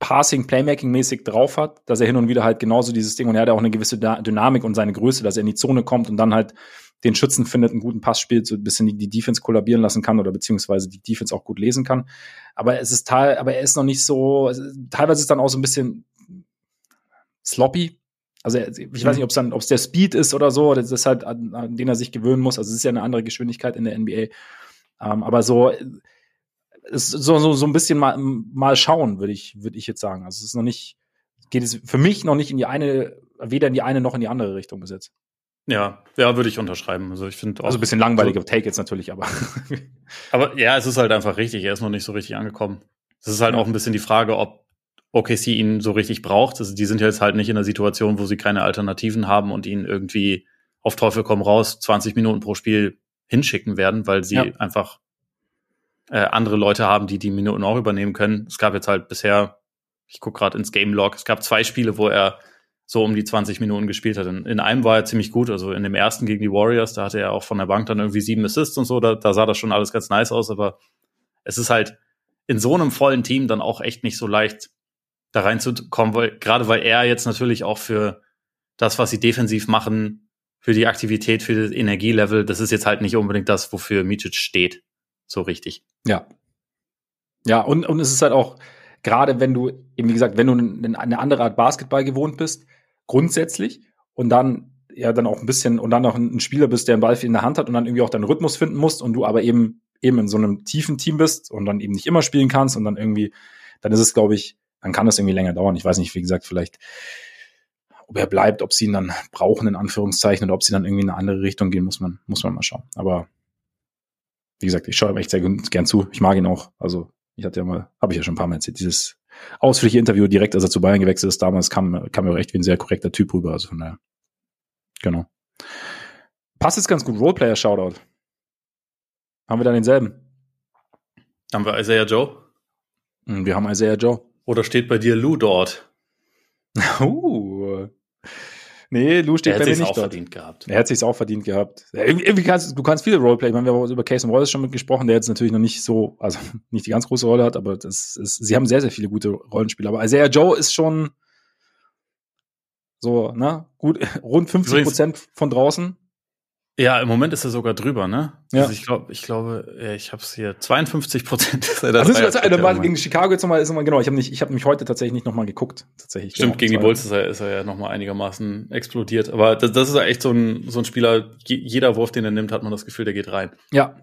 Passing, Playmaking-mäßig drauf hat, dass er hin und wieder halt genauso dieses Ding und er hat auch eine gewisse Dynamik und seine Größe, dass er in die Zone kommt und dann halt den Schützen findet, einen guten Pass spielt, so ein bisschen die, die Defense kollabieren lassen kann oder beziehungsweise die Defense auch gut lesen kann. Aber es ist teil, aber er ist noch nicht so, teilweise ist dann auch so ein bisschen sloppy. Also ich weiß nicht, ob es dann, ob es der Speed ist oder so, das ist halt, an, an den er sich gewöhnen muss. Also es ist ja eine andere Geschwindigkeit in der NBA. Ähm, aber so, so, so, so ein bisschen mal, mal schauen, würde ich, würde ich jetzt sagen. Also es ist noch nicht, geht es für mich noch nicht in die eine, weder in die eine noch in die andere Richtung bis jetzt. Ja, ja, würde ich unterschreiben. Also ich finde auch. Also ein bisschen langweiliger Take jetzt natürlich, aber. aber ja, es ist halt einfach richtig. Er ist noch nicht so richtig angekommen. Es ist halt auch ein bisschen die Frage, ob OKC ihn so richtig braucht. Also die sind jetzt halt nicht in einer Situation, wo sie keine Alternativen haben und ihn irgendwie auf Teufel komm raus 20 Minuten pro Spiel hinschicken werden, weil sie ja. einfach äh, andere Leute haben, die die Minuten auch übernehmen können. Es gab jetzt halt bisher, ich gucke gerade ins Game Log, es gab zwei Spiele, wo er so um die 20 Minuten gespielt hat. In, in, einem war er ziemlich gut, also in dem ersten gegen die Warriors, da hatte er auch von der Bank dann irgendwie sieben Assists und so, da, da sah das schon alles ganz nice aus, aber es ist halt in so einem vollen Team dann auch echt nicht so leicht, da reinzukommen, weil, gerade weil er jetzt natürlich auch für das, was sie defensiv machen, für die Aktivität, für das Energielevel, das ist jetzt halt nicht unbedingt das, wofür Micic steht so richtig. Ja. Ja, und, und es ist halt auch, gerade wenn du, eben wie gesagt, wenn du eine andere Art Basketball gewohnt bist, grundsätzlich, und dann ja dann auch ein bisschen, und dann noch ein Spieler bist, der einen Ball in der Hand hat und dann irgendwie auch deinen Rhythmus finden musst und du aber eben eben in so einem tiefen Team bist und dann eben nicht immer spielen kannst und dann irgendwie, dann ist es, glaube ich, dann kann das irgendwie länger dauern. Ich weiß nicht, wie gesagt, vielleicht, ob er bleibt, ob sie ihn dann brauchen, in Anführungszeichen, oder ob sie dann irgendwie in eine andere Richtung gehen, muss man, muss man mal schauen. Aber wie gesagt, ich schaue ihm echt sehr gern zu. Ich mag ihn auch. Also ich hatte ja mal, habe ich ja schon ein paar Mal erzählt, dieses ausführliche Interview direkt, als er zu Bayern gewechselt ist, damals kam, kam mir auch echt wie ein sehr korrekter Typ rüber. Also von daher. Genau. Passt jetzt ganz gut. Roleplayer-Shoutout. Haben wir dann denselben? Haben wir Isaiah Joe? Hm, wir haben Isaiah Joe. Oder steht bei dir Lou dort? uh. Nee, Lou steht bei mir nicht auch dort. verdient gehabt. Er hat sich's auch verdient gehabt. irgendwie kannst, du kannst viele Roleplay. Ich meine, wir haben über Case and Wallace schon mit gesprochen, der jetzt natürlich noch nicht so, also nicht die ganz große Rolle hat, aber das ist, sie haben sehr, sehr viele gute Rollenspiele. Aber Isaiah Joe ist schon, So, ne? Gut, rund 50 Prozent von draußen. Ja, im Moment ist er sogar drüber, ne? Ja. Also ich glaube, ich glaube, ich habe es hier 52 Prozent. Das also ist also, gegen Chicago jetzt nochmal, ist nochmal genau. Ich habe nicht, ich habe mich heute tatsächlich nicht nochmal geguckt. Tatsächlich. Stimmt, genau, gegen die Bulls ist er, ist er ja nochmal einigermaßen explodiert. Aber das, das ist ja echt so ein, so ein Spieler. Jeder Wurf, den er nimmt, hat man das Gefühl, der geht rein. Ja.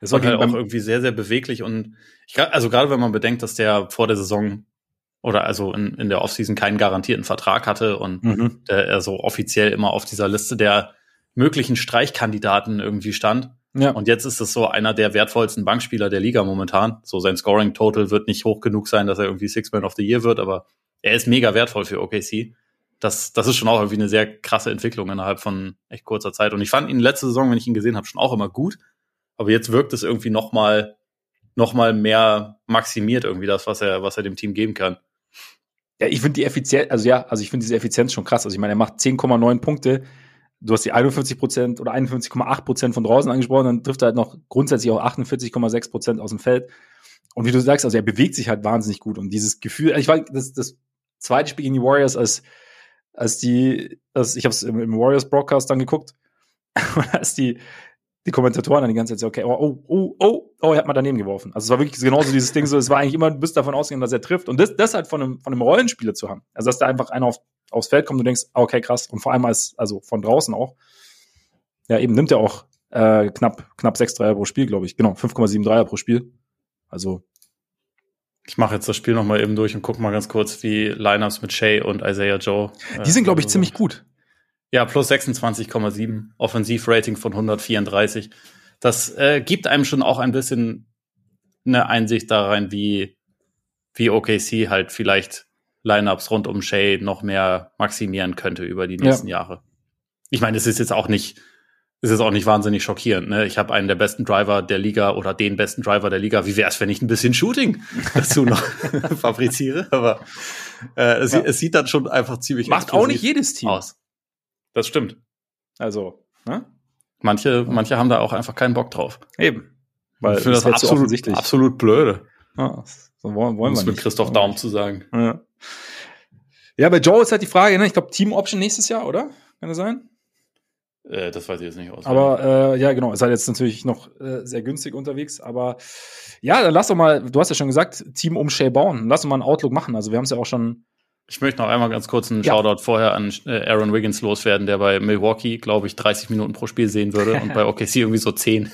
Das war halt auch irgendwie sehr, sehr beweglich und ich, also gerade wenn man bedenkt, dass der vor der Saison oder also in, in der Offseason keinen garantierten Vertrag hatte und mhm. der, er so offiziell immer auf dieser Liste der möglichen Streichkandidaten irgendwie stand. Ja. Und jetzt ist es so einer der wertvollsten Bankspieler der Liga momentan. So sein Scoring Total wird nicht hoch genug sein, dass er irgendwie Six Man of the Year wird, aber er ist mega wertvoll für OKC. Das, das ist schon auch irgendwie eine sehr krasse Entwicklung innerhalb von echt kurzer Zeit. Und ich fand ihn letzte Saison, wenn ich ihn gesehen habe, schon auch immer gut. Aber jetzt wirkt es irgendwie noch mal, noch mal mehr maximiert irgendwie das, was er, was er dem Team geben kann. Ja, ich finde die Effizienz, also ja, also ich finde diese Effizienz schon krass. Also ich meine, er macht 10,9 Punkte du hast die 51 Prozent oder 51,8 Prozent von draußen angesprochen, dann trifft er halt noch grundsätzlich auch 48,6 Prozent aus dem Feld. Und wie du sagst, also er bewegt sich halt wahnsinnig gut. Und dieses Gefühl, ich war das, das zweite Spiel gegen die Warriors, als, als die, als, ich habe es im, im Warriors Broadcast dann geguckt, als die, die Kommentatoren dann die ganze Zeit so, okay, oh, oh, oh, oh, oh, er hat mal daneben geworfen. Also es war wirklich genauso dieses Ding, so, es war eigentlich immer, du bist davon ausgegangen, dass er trifft. Und das, das halt von einem, von einem Rollenspieler zu haben. Also, dass da einfach einer auf, aufs Feld kommt und du denkst, ah, okay, krass. Und vor allem als, also von draußen auch. Ja, eben nimmt er auch äh, knapp, knapp sechs Dreier pro Spiel, glaube ich. Genau, 5,7 Dreier pro Spiel. Also. Ich mache jetzt das Spiel nochmal eben durch und guck mal ganz kurz, wie Lineups mit Shay und Isaiah Joe. Äh, die sind, glaube ich, ziemlich gut. Ja, plus 26,7, Offensivrating von 134. Das äh, gibt einem schon auch ein bisschen eine Einsicht da rein, wie, wie OKC halt vielleicht Lineups rund um Shay noch mehr maximieren könnte über die nächsten ja. Jahre. Ich meine, es ist jetzt auch nicht, es ist auch nicht wahnsinnig schockierend. Ne? Ich habe einen der besten Driver der Liga oder den besten Driver der Liga. Wie wäre es, wenn ich ein bisschen Shooting dazu noch fabriziere? Aber äh, es, ja. es, sieht dann schon einfach ziemlich Macht auch nicht jedes Team aus. Das stimmt. Also, ne? Manche, manche haben da auch einfach keinen Bock drauf. Eben. Weil ich finde das, das absolut, absolut blöde. Ja, so wollen, wollen wir mit Christoph Daum zu sagen. Ja. ja, bei Joe ist halt die Frage, ne? Ich glaube, Team Option nächstes Jahr, oder? Kann das sein? Äh, das weiß ich jetzt nicht aus. Aber äh, ja, genau, ist halt jetzt natürlich noch äh, sehr günstig unterwegs. Aber ja, dann lass doch mal, du hast ja schon gesagt, Team um Shay bauen. Lass doch mal einen Outlook machen. Also wir haben es ja auch schon ich möchte noch einmal ganz kurz einen ja. Shoutout vorher an äh, Aaron Wiggins loswerden, der bei Milwaukee, glaube ich, 30 Minuten pro Spiel sehen würde und bei OKC irgendwie so 10.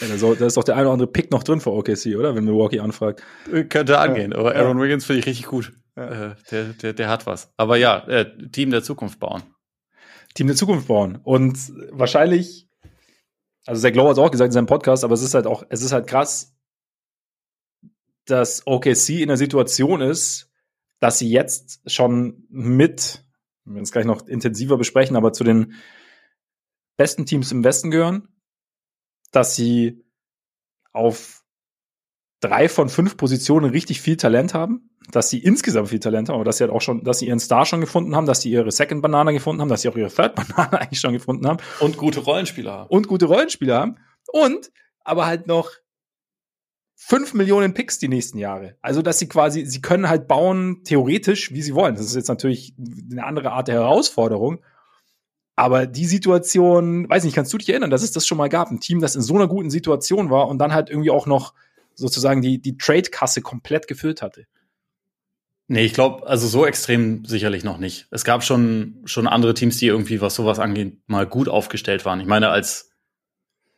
Ja, da ist doch der eine oder andere Pick noch drin für OKC, oder? Wenn Milwaukee anfragt. Äh, könnte angehen, aber Aaron Wiggins finde ich richtig gut. Äh, der, der, der hat was. Aber ja, Team der Zukunft bauen. Team der Zukunft bauen. Und wahrscheinlich, also Zach Lowe hat es auch gesagt in seinem Podcast, aber es ist halt auch, es ist halt krass, dass OKC in der Situation ist, dass sie jetzt schon mit, wir werden es gleich noch intensiver besprechen, aber zu den besten Teams im Westen gehören, dass sie auf drei von fünf Positionen richtig viel Talent haben, dass sie insgesamt viel Talent haben, aber dass sie halt auch schon, dass sie ihren Star schon gefunden haben, dass sie ihre Second Banane gefunden haben, dass sie auch ihre Third Banane eigentlich schon gefunden haben. Und gute Rollenspieler haben. Und gute Rollenspieler haben. Und aber halt noch fünf Millionen Picks die nächsten Jahre. Also, dass sie quasi, sie können halt bauen, theoretisch, wie sie wollen. Das ist jetzt natürlich eine andere Art der Herausforderung. Aber die Situation, weiß nicht, kannst du dich erinnern, dass es das schon mal gab? Ein Team, das in so einer guten Situation war und dann halt irgendwie auch noch sozusagen die, die Trade-Kasse komplett gefüllt hatte. Nee, ich glaube, also so extrem sicherlich noch nicht. Es gab schon, schon andere Teams, die irgendwie, was sowas angeht, mal gut aufgestellt waren. Ich meine, als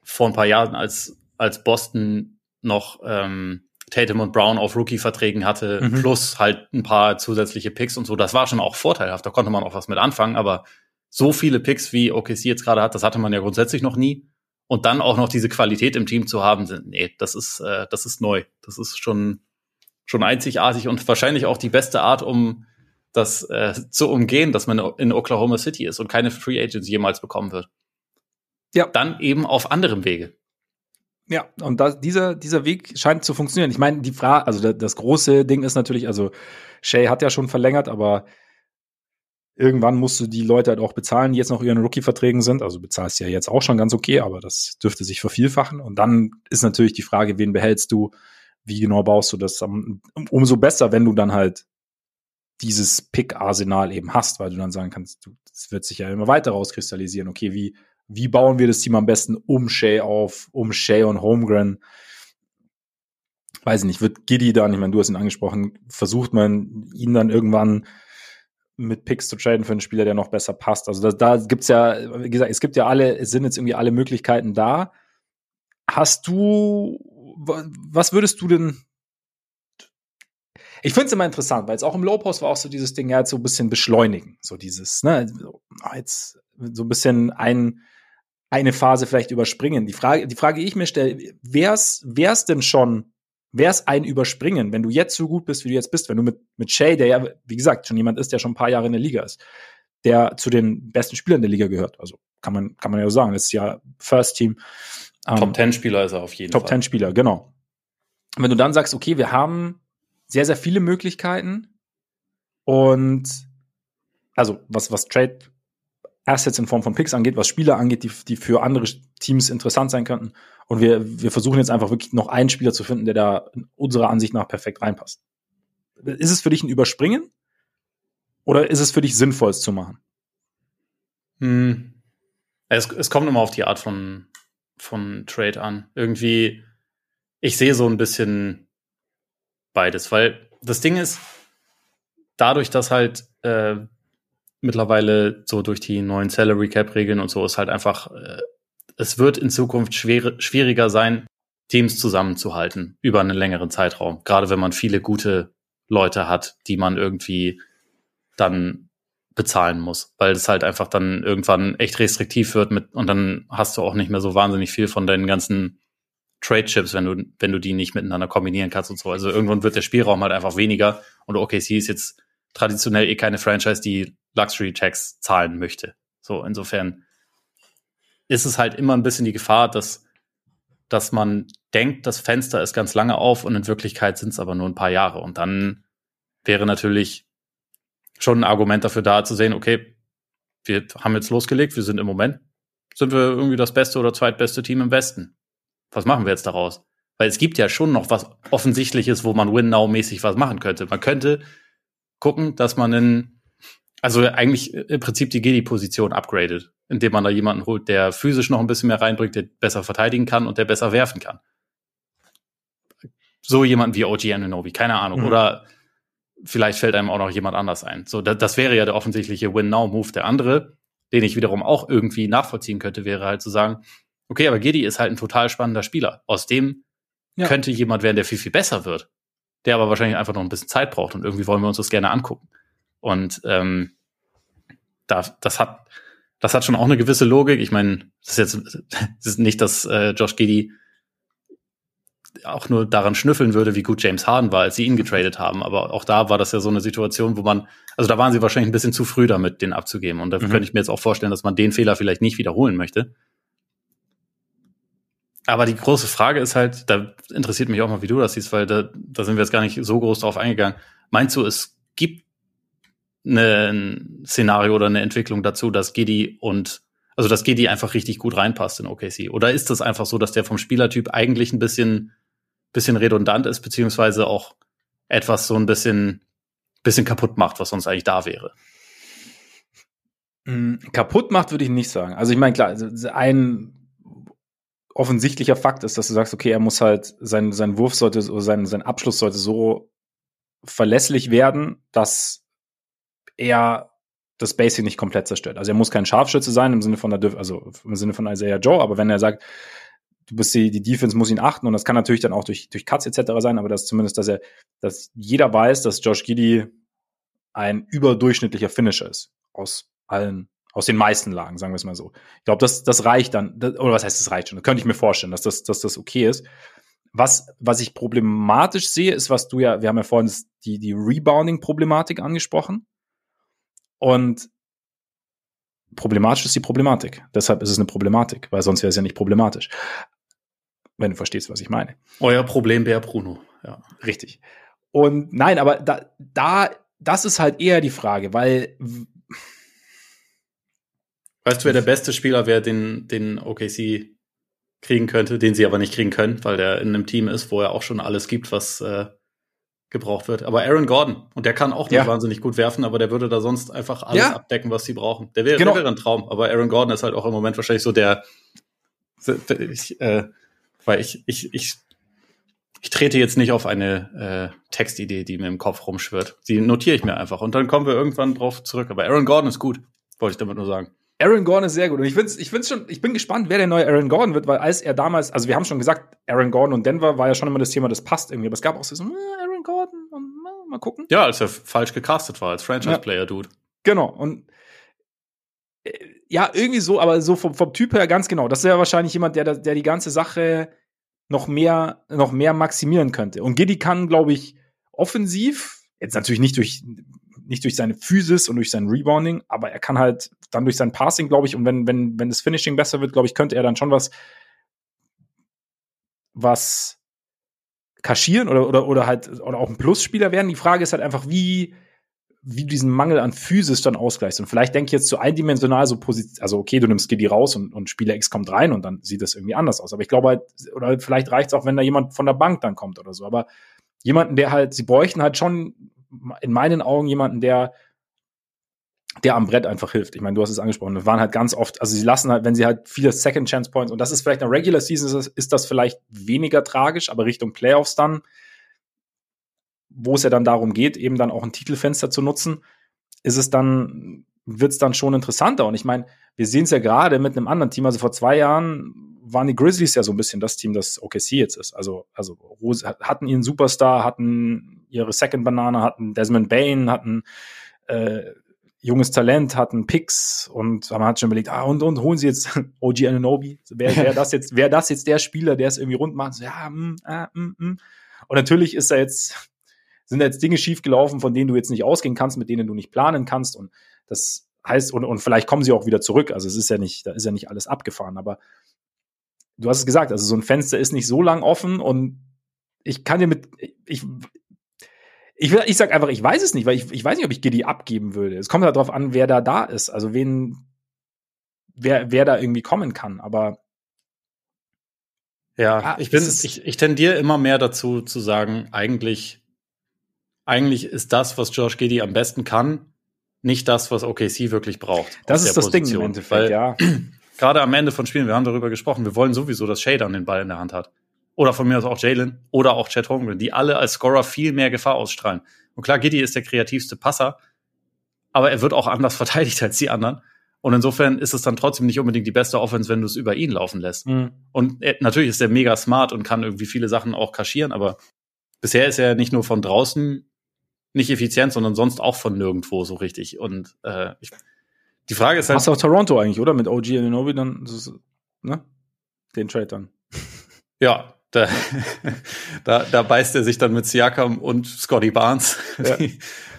vor ein paar Jahren, als, als Boston noch ähm, Tatum und Brown auf Rookie-Verträgen hatte, mhm. plus halt ein paar zusätzliche Picks und so. Das war schon auch vorteilhaft. Da konnte man auch was mit anfangen, aber so viele Picks, wie OKC jetzt gerade hat, das hatte man ja grundsätzlich noch nie. Und dann auch noch diese Qualität im Team zu haben, nee, das ist, äh, das ist neu. Das ist schon, schon einzigartig und wahrscheinlich auch die beste Art, um das äh, zu umgehen, dass man in Oklahoma City ist und keine Free Agents jemals bekommen wird. Ja. Dann eben auf anderem Wege. Ja, und das, dieser, dieser Weg scheint zu funktionieren. Ich meine, die Frage, also das, das große Ding ist natürlich, also Shay hat ja schon verlängert, aber irgendwann musst du die Leute halt auch bezahlen, die jetzt noch ihren Rookie-Verträgen sind. Also bezahlst ja jetzt auch schon ganz okay, aber das dürfte sich vervielfachen. Und dann ist natürlich die Frage, wen behältst du, wie genau baust du das? Umso besser, wenn du dann halt dieses Pick-Arsenal eben hast, weil du dann sagen kannst, es wird sich ja immer weiter rauskristallisieren, okay, wie, wie bauen wir das Team am besten um Shay auf, um Shay und Holmgren? Weiß ich nicht, wird Giddy dann, ich meine, du hast ihn angesprochen, versucht man ihn dann irgendwann mit Picks zu traden für einen Spieler, der noch besser passt. Also da, da gibt's ja, wie gesagt, es gibt ja alle, es sind jetzt irgendwie alle Möglichkeiten da. Hast du, was würdest du denn ich finde es immer interessant, weil es auch im Low Post war auch so dieses Ding, ja, jetzt so ein bisschen beschleunigen. So dieses, ne, jetzt so ein bisschen ein, eine Phase vielleicht überspringen. Die Frage, die Frage, die ich mir stelle, wär's, wär's denn schon, wär's ein Überspringen, wenn du jetzt so gut bist, wie du jetzt bist, wenn du mit, mit Shay, der ja, wie gesagt, schon jemand ist, der schon ein paar Jahre in der Liga ist, der zu den besten Spielern der Liga gehört. Also kann man, kann man ja so sagen. Das ist ja First Team. Top Ten Spieler ist er auf jeden Top Fall. Top Ten Spieler, genau. Und wenn du dann sagst, okay, wir haben sehr, sehr viele Möglichkeiten. Und also was, was Trade Assets in Form von Picks angeht, was Spieler angeht, die, die für andere Teams interessant sein könnten. Und wir, wir versuchen jetzt einfach wirklich noch einen Spieler zu finden, der da unserer Ansicht nach perfekt reinpasst. Ist es für dich ein Überspringen? Oder ist es für dich sinnvoll, es zu machen? Hm. Es, es kommt immer auf die Art von, von Trade an. Irgendwie, ich sehe so ein bisschen beides, weil das Ding ist, dadurch, dass halt äh, mittlerweile so durch die neuen Salary Cap Regeln und so ist halt einfach, äh, es wird in Zukunft schwer, schwieriger sein, Teams zusammenzuhalten über einen längeren Zeitraum. Gerade wenn man viele gute Leute hat, die man irgendwie dann bezahlen muss, weil es halt einfach dann irgendwann echt restriktiv wird mit und dann hast du auch nicht mehr so wahnsinnig viel von deinen ganzen Trade Chips, wenn du, wenn du die nicht miteinander kombinieren kannst und so. Also irgendwann wird der Spielraum halt einfach weniger und OKC ist jetzt traditionell eh keine Franchise, die Luxury Tax zahlen möchte. So, insofern ist es halt immer ein bisschen die Gefahr, dass, dass man denkt, das Fenster ist ganz lange auf und in Wirklichkeit sind es aber nur ein paar Jahre. Und dann wäre natürlich schon ein Argument dafür da zu sehen, okay, wir haben jetzt losgelegt, wir sind im Moment, sind wir irgendwie das beste oder zweitbeste Team im Westen was machen wir jetzt daraus? Weil es gibt ja schon noch was Offensichtliches, wo man Win-Now-mäßig was machen könnte. Man könnte gucken, dass man in, also eigentlich im Prinzip die Gedi-Position upgradet, indem man da jemanden holt, der physisch noch ein bisschen mehr reinbringt, der besser verteidigen kann und der besser werfen kann. So jemand wie OG Anunobi, keine Ahnung. Mhm. Oder vielleicht fällt einem auch noch jemand anders ein. So, das, das wäre ja der offensichtliche Win-Now-Move. Der andere, den ich wiederum auch irgendwie nachvollziehen könnte, wäre halt zu sagen, Okay, aber Giddy ist halt ein total spannender Spieler. Aus dem ja. könnte jemand werden, der viel, viel besser wird. Der aber wahrscheinlich einfach noch ein bisschen Zeit braucht und irgendwie wollen wir uns das gerne angucken. Und ähm, da, das hat, das hat schon auch eine gewisse Logik. Ich meine, das ist jetzt das ist nicht, dass äh, Josh Giddy auch nur daran schnüffeln würde, wie gut James Harden war, als sie ihn getradet haben. Aber auch da war das ja so eine Situation, wo man, also da waren sie wahrscheinlich ein bisschen zu früh damit, den abzugeben. Und da mhm. könnte ich mir jetzt auch vorstellen, dass man den Fehler vielleicht nicht wiederholen möchte. Aber die große Frage ist halt, da interessiert mich auch mal, wie du das siehst, weil da, da sind wir jetzt gar nicht so groß drauf eingegangen. Meinst du, es gibt ein Szenario oder eine Entwicklung dazu, dass Gedi und also dass Gedi einfach richtig gut reinpasst in OKC? Oder ist das einfach so, dass der vom Spielertyp eigentlich ein bisschen, bisschen redundant ist, beziehungsweise auch etwas so ein bisschen, bisschen kaputt macht, was sonst eigentlich da wäre? Mm, kaputt macht, würde ich nicht sagen. Also ich meine, klar, also ein offensichtlicher Fakt ist, dass du sagst, okay, er muss halt, sein, sein Wurf sollte, oder sein, sein Abschluss sollte so verlässlich werden, dass er das Basic nicht komplett zerstört. Also er muss kein Scharfschütze sein im Sinne von der, also im Sinne von Isaiah Joe, aber wenn er sagt, du bist die, die Defense muss ihn achten und das kann natürlich dann auch durch, durch Cuts etc. sein, aber das zumindest, dass er, dass jeder weiß, dass Josh Giddy ein überdurchschnittlicher Finisher ist. Aus allen aus den meisten Lagen, sagen wir es mal so. Ich glaube, das, das reicht dann, oder was heißt, das reicht schon? Das könnte ich mir vorstellen, dass das, dass das okay ist. Was, was ich problematisch sehe, ist, was du ja, wir haben ja vorhin die, die Rebounding-Problematik angesprochen. Und problematisch ist die Problematik. Deshalb ist es eine Problematik, weil sonst wäre es ja nicht problematisch. Wenn du verstehst, was ich meine. Euer Problem wäre Bruno, ja. Richtig. Und nein, aber da, da, das ist halt eher die Frage, weil Weißt du, wer der beste Spieler wäre, den, den OKC kriegen könnte, den sie aber nicht kriegen können, weil der in einem Team ist, wo er auch schon alles gibt, was, äh, gebraucht wird. Aber Aaron Gordon, und der kann auch nicht ja. wahnsinnig gut werfen, aber der würde da sonst einfach alles ja. abdecken, was sie brauchen. Der wäre, genau. wäre ein Traum. Aber Aaron Gordon ist halt auch im Moment wahrscheinlich so der, ich, äh, weil ich, ich, ich, ich trete jetzt nicht auf eine äh, Textidee, die mir im Kopf rumschwirrt. Die notiere ich mir einfach und dann kommen wir irgendwann drauf zurück. Aber Aaron Gordon ist gut, wollte ich damit nur sagen. Aaron Gordon ist sehr gut. Und ich find's, ich find's schon, ich bin gespannt, wer der neue Aaron Gordon wird, weil als er damals, also wir haben schon gesagt, Aaron Gordon und Denver war ja schon immer das Thema, das passt irgendwie. Aber es gab auch so, äh, Aaron Gordon und äh, mal gucken. Ja, als er falsch gecastet war, als Franchise-Player-Dude. Ja. Genau. Und äh, ja, irgendwie so, aber so vom, vom Typ her ganz genau. Das ist ja wahrscheinlich jemand, der, der die ganze Sache noch mehr, noch mehr maximieren könnte. Und Giddy kann, glaube ich, offensiv, jetzt natürlich nicht durch nicht durch seine Physis und durch sein Rebounding, aber er kann halt dann durch sein Passing, glaube ich, und wenn, wenn, wenn das Finishing besser wird, glaube ich, könnte er dann schon was, was kaschieren oder, oder, oder halt, oder auch ein Plusspieler werden. Die Frage ist halt einfach, wie, wie du diesen Mangel an Physis dann ausgleichst. Und vielleicht denke ich jetzt so eindimensional so Position, also okay, du nimmst Giddy raus und, und Spieler X kommt rein und dann sieht das irgendwie anders aus. Aber ich glaube halt, oder vielleicht reicht es auch, wenn da jemand von der Bank dann kommt oder so. Aber jemanden, der halt, sie bräuchten halt schon in meinen Augen jemanden, der der am Brett einfach hilft. Ich meine, du hast es angesprochen, das waren halt ganz oft, also sie lassen halt, wenn sie halt viele Second Chance Points, und das ist vielleicht in der Regular Season, ist ist das vielleicht weniger tragisch, aber Richtung Playoffs dann, wo es ja dann darum geht, eben dann auch ein Titelfenster zu nutzen, ist es dann, wird es dann schon interessanter. Und ich meine, wir sehen es ja gerade mit einem anderen Team, also vor zwei Jahren waren die Grizzlies ja so ein bisschen das Team, das OKC jetzt ist. Also, also hatten ihren Superstar, hatten ihre Second Banane, hatten Desmond Bain, hatten äh, junges Talent, hatten Picks und man hat schon überlegt, ah, und, und holen sie jetzt OG Ananobi. Wäre wär das jetzt, wäre das jetzt der Spieler, der es irgendwie rund macht? So, ja, mm, ah, mm, mm. Und natürlich ist da jetzt, sind da jetzt Dinge schiefgelaufen, von denen du jetzt nicht ausgehen kannst, mit denen du nicht planen kannst. Und das heißt, und, und vielleicht kommen sie auch wieder zurück. Also es ist ja nicht, da ist ja nicht alles abgefahren, aber du hast es gesagt, also so ein Fenster ist nicht so lang offen und ich kann dir mit, ich, ich, ich sag einfach, ich weiß es nicht, weil ich, ich weiß nicht, ob ich Giddy abgeben würde. Es kommt halt darauf an, wer da da ist, also wen, wer, wer da irgendwie kommen kann, aber ja, ah, ich bin, ich, ich tendiere immer mehr dazu zu sagen, eigentlich, eigentlich ist das, was Josh Giddy am besten kann, nicht das, was OKC wirklich braucht. Das ist das Position. Ding im Endeffekt, Weil, ja. gerade am Ende von Spielen, wir haben darüber gesprochen, wir wollen sowieso, dass Shader den Ball in der Hand hat. Oder von mir aus auch Jalen oder auch Chad Holmgren, die alle als Scorer viel mehr Gefahr ausstrahlen. Und klar, Giddy ist der kreativste Passer, aber er wird auch anders verteidigt als die anderen. Und insofern ist es dann trotzdem nicht unbedingt die beste Offense, wenn du es über ihn laufen lässt. Mhm. Und er, natürlich ist er mega smart und kann irgendwie viele Sachen auch kaschieren, aber bisher ist er nicht nur von draußen nicht effizient, sondern sonst auch von nirgendwo so richtig. Und äh, ich, die Frage ist halt. Hast du auch Toronto eigentlich, oder? Mit OG Ananobi dann, ne? Den Trade dann. Ja, da, da, da beißt er sich dann mit Siakam und Scotty Barnes, ja. die,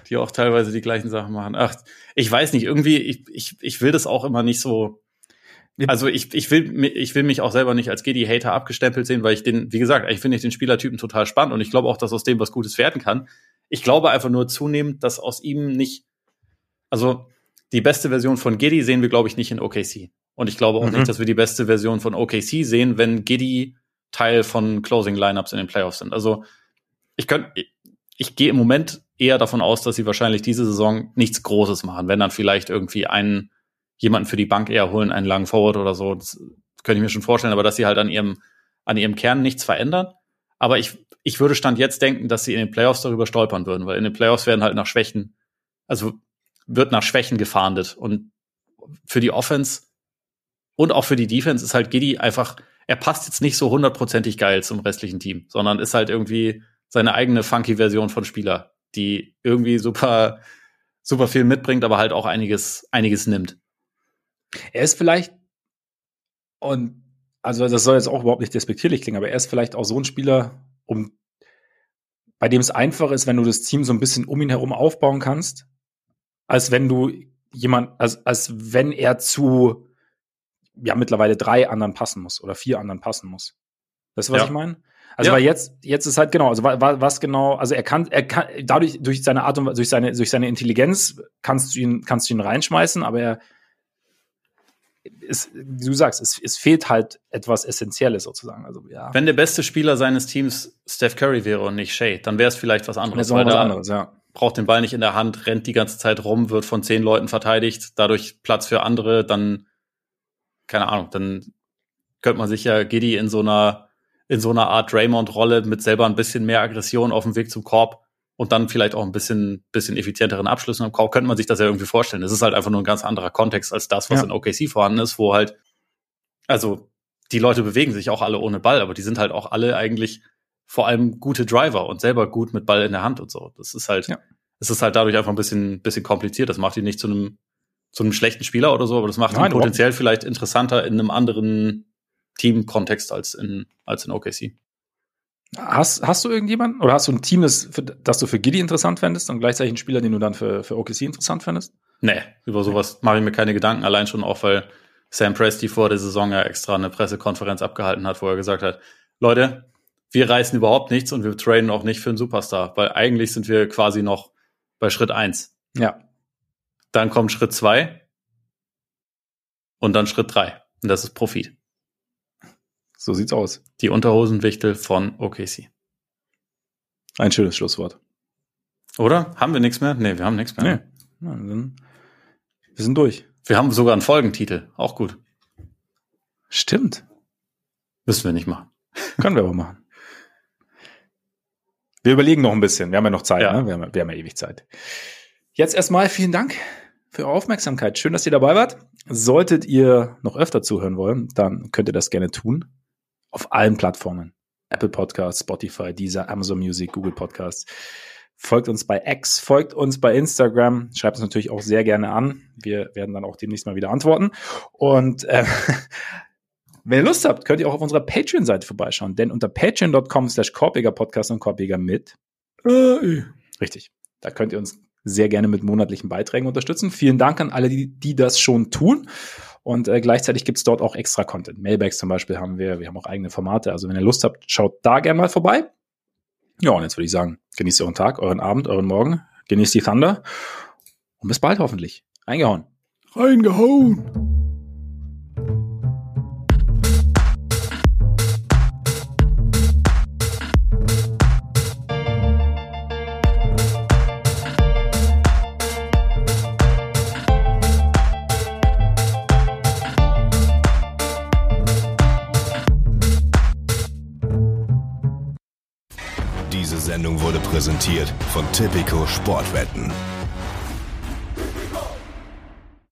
die auch teilweise die gleichen Sachen machen. Ach, ich weiß nicht, irgendwie, ich, ich, ich will das auch immer nicht so. Also ich, ich, will, ich will mich auch selber nicht als Gedi-Hater abgestempelt sehen, weil ich den, wie gesagt, ich finde ich den Spielertypen total spannend und ich glaube auch, dass aus dem was Gutes werden kann. Ich glaube einfach nur zunehmend, dass aus ihm nicht, also die beste Version von Giddy sehen wir, glaube ich, nicht in OKC. Und ich glaube auch mhm. nicht, dass wir die beste Version von OKC sehen, wenn Giddy Teil von Closing Lineups in den Playoffs sind. Also ich könnte, ich, gehe im Moment eher davon aus, dass sie wahrscheinlich diese Saison nichts Großes machen. Wenn dann vielleicht irgendwie einen jemanden für die Bank eher holen, einen langen Forward oder so, das könnte ich mir schon vorstellen, aber dass sie halt an ihrem an ihrem Kern nichts verändern. Aber ich, ich würde Stand jetzt denken, dass sie in den Playoffs darüber stolpern würden, weil in den Playoffs werden halt nach Schwächen, also wird nach Schwächen gefahndet. Und für die Offense und auch für die Defense ist halt Giddy einfach, er passt jetzt nicht so hundertprozentig geil zum restlichen Team, sondern ist halt irgendwie seine eigene funky Version von Spieler, die irgendwie super, super viel mitbringt, aber halt auch einiges, einiges nimmt. Er ist vielleicht, und also das soll jetzt auch überhaupt nicht despektierlich klingen, aber er ist vielleicht auch so ein Spieler, um bei dem es einfach ist, wenn du das Team so ein bisschen um ihn herum aufbauen kannst, als wenn du jemand, als, als wenn er zu ja mittlerweile drei anderen passen muss oder vier anderen passen muss. Weißt du, was ja. ich meine? Also ja. weil jetzt jetzt ist halt genau, also was genau, also er kann er kann dadurch durch seine Art und durch seine durch seine Intelligenz kannst du ihn kannst du ihn reinschmeißen, aber er es, du sagst, es, es fehlt halt etwas Essentielles sozusagen. Also, ja. Wenn der beste Spieler seines Teams Steph Curry wäre und nicht Shea, dann wäre es vielleicht was anderes. Weil was anderes, ja. Braucht den Ball nicht in der Hand, rennt die ganze Zeit rum, wird von zehn Leuten verteidigt, dadurch Platz für andere, dann, keine Ahnung, dann könnte man sich ja Giddy in so einer, in so einer Art Draymond-Rolle mit selber ein bisschen mehr Aggression auf dem Weg zum Korb und dann vielleicht auch ein bisschen, bisschen effizienteren Abschlüssen im Korb, könnte man sich das ja irgendwie vorstellen. Es ist halt einfach nur ein ganz anderer Kontext als das, was ja. in OKC vorhanden ist, wo halt, also die Leute bewegen sich auch alle ohne Ball, aber die sind halt auch alle eigentlich vor allem gute Driver und selber gut mit Ball in der Hand und so. Das ist halt, ja. es ist halt dadurch einfach ein bisschen, bisschen kompliziert. Das macht ihn nicht zu einem, zu einem schlechten Spieler oder so, aber das macht Nein, ihn potenziell vielleicht interessanter in einem anderen Team-Kontext als in, als in OKC. Hast, hast du irgendjemanden oder hast du ein Team, das, für, das du für Giddy interessant fändest und gleichzeitig einen Spieler, den du dann für, für OKC interessant fändest? Nee, über sowas mache ich mir keine Gedanken, allein schon auch, weil Sam Presti vor der Saison ja extra eine Pressekonferenz abgehalten hat, wo er gesagt hat, Leute, wir reißen überhaupt nichts und wir trainen auch nicht für einen Superstar, weil eigentlich sind wir quasi noch bei Schritt eins. Ja. Dann kommt Schritt zwei und dann Schritt drei. Und das ist Profit. So sieht's aus. Die Unterhosenwichtel von OKC. Ein schönes Schlusswort. Oder? Haben wir nichts mehr? Nee, wir haben nichts mehr. Nee. Ja, dann, wir sind durch. Wir haben sogar einen Folgentitel. Auch gut. Stimmt. Müssen wir nicht machen. Können wir aber machen. Wir überlegen noch ein bisschen. Wir haben ja noch Zeit. Ja. Ne? Wir, haben, wir haben ja ewig Zeit. Jetzt erstmal vielen Dank für eure Aufmerksamkeit. Schön, dass ihr dabei wart. Solltet ihr noch öfter zuhören wollen, dann könnt ihr das gerne tun auf allen Plattformen. Apple Podcasts, Spotify, Deezer, Amazon Music, Google Podcasts. Folgt uns bei X, folgt uns bei Instagram, schreibt uns natürlich auch sehr gerne an. Wir werden dann auch demnächst mal wieder antworten. Und äh, wenn ihr Lust habt, könnt ihr auch auf unserer Patreon-Seite vorbeischauen, denn unter patreon.com slash Podcast und Korbiger mit äh, richtig. Da könnt ihr uns sehr gerne mit monatlichen Beiträgen unterstützen. Vielen Dank an alle, die, die das schon tun. Und äh, gleichzeitig gibt's dort auch extra Content. Mailbags zum Beispiel haben wir, wir haben auch eigene Formate. Also wenn ihr Lust habt, schaut da gerne mal vorbei. Ja, und jetzt würde ich sagen, genießt euren Tag, euren Abend, euren Morgen, genießt die Thunder und bis bald hoffentlich. Eingehauen. Reingehauen. Präsentiert von Tipico Sportwetten.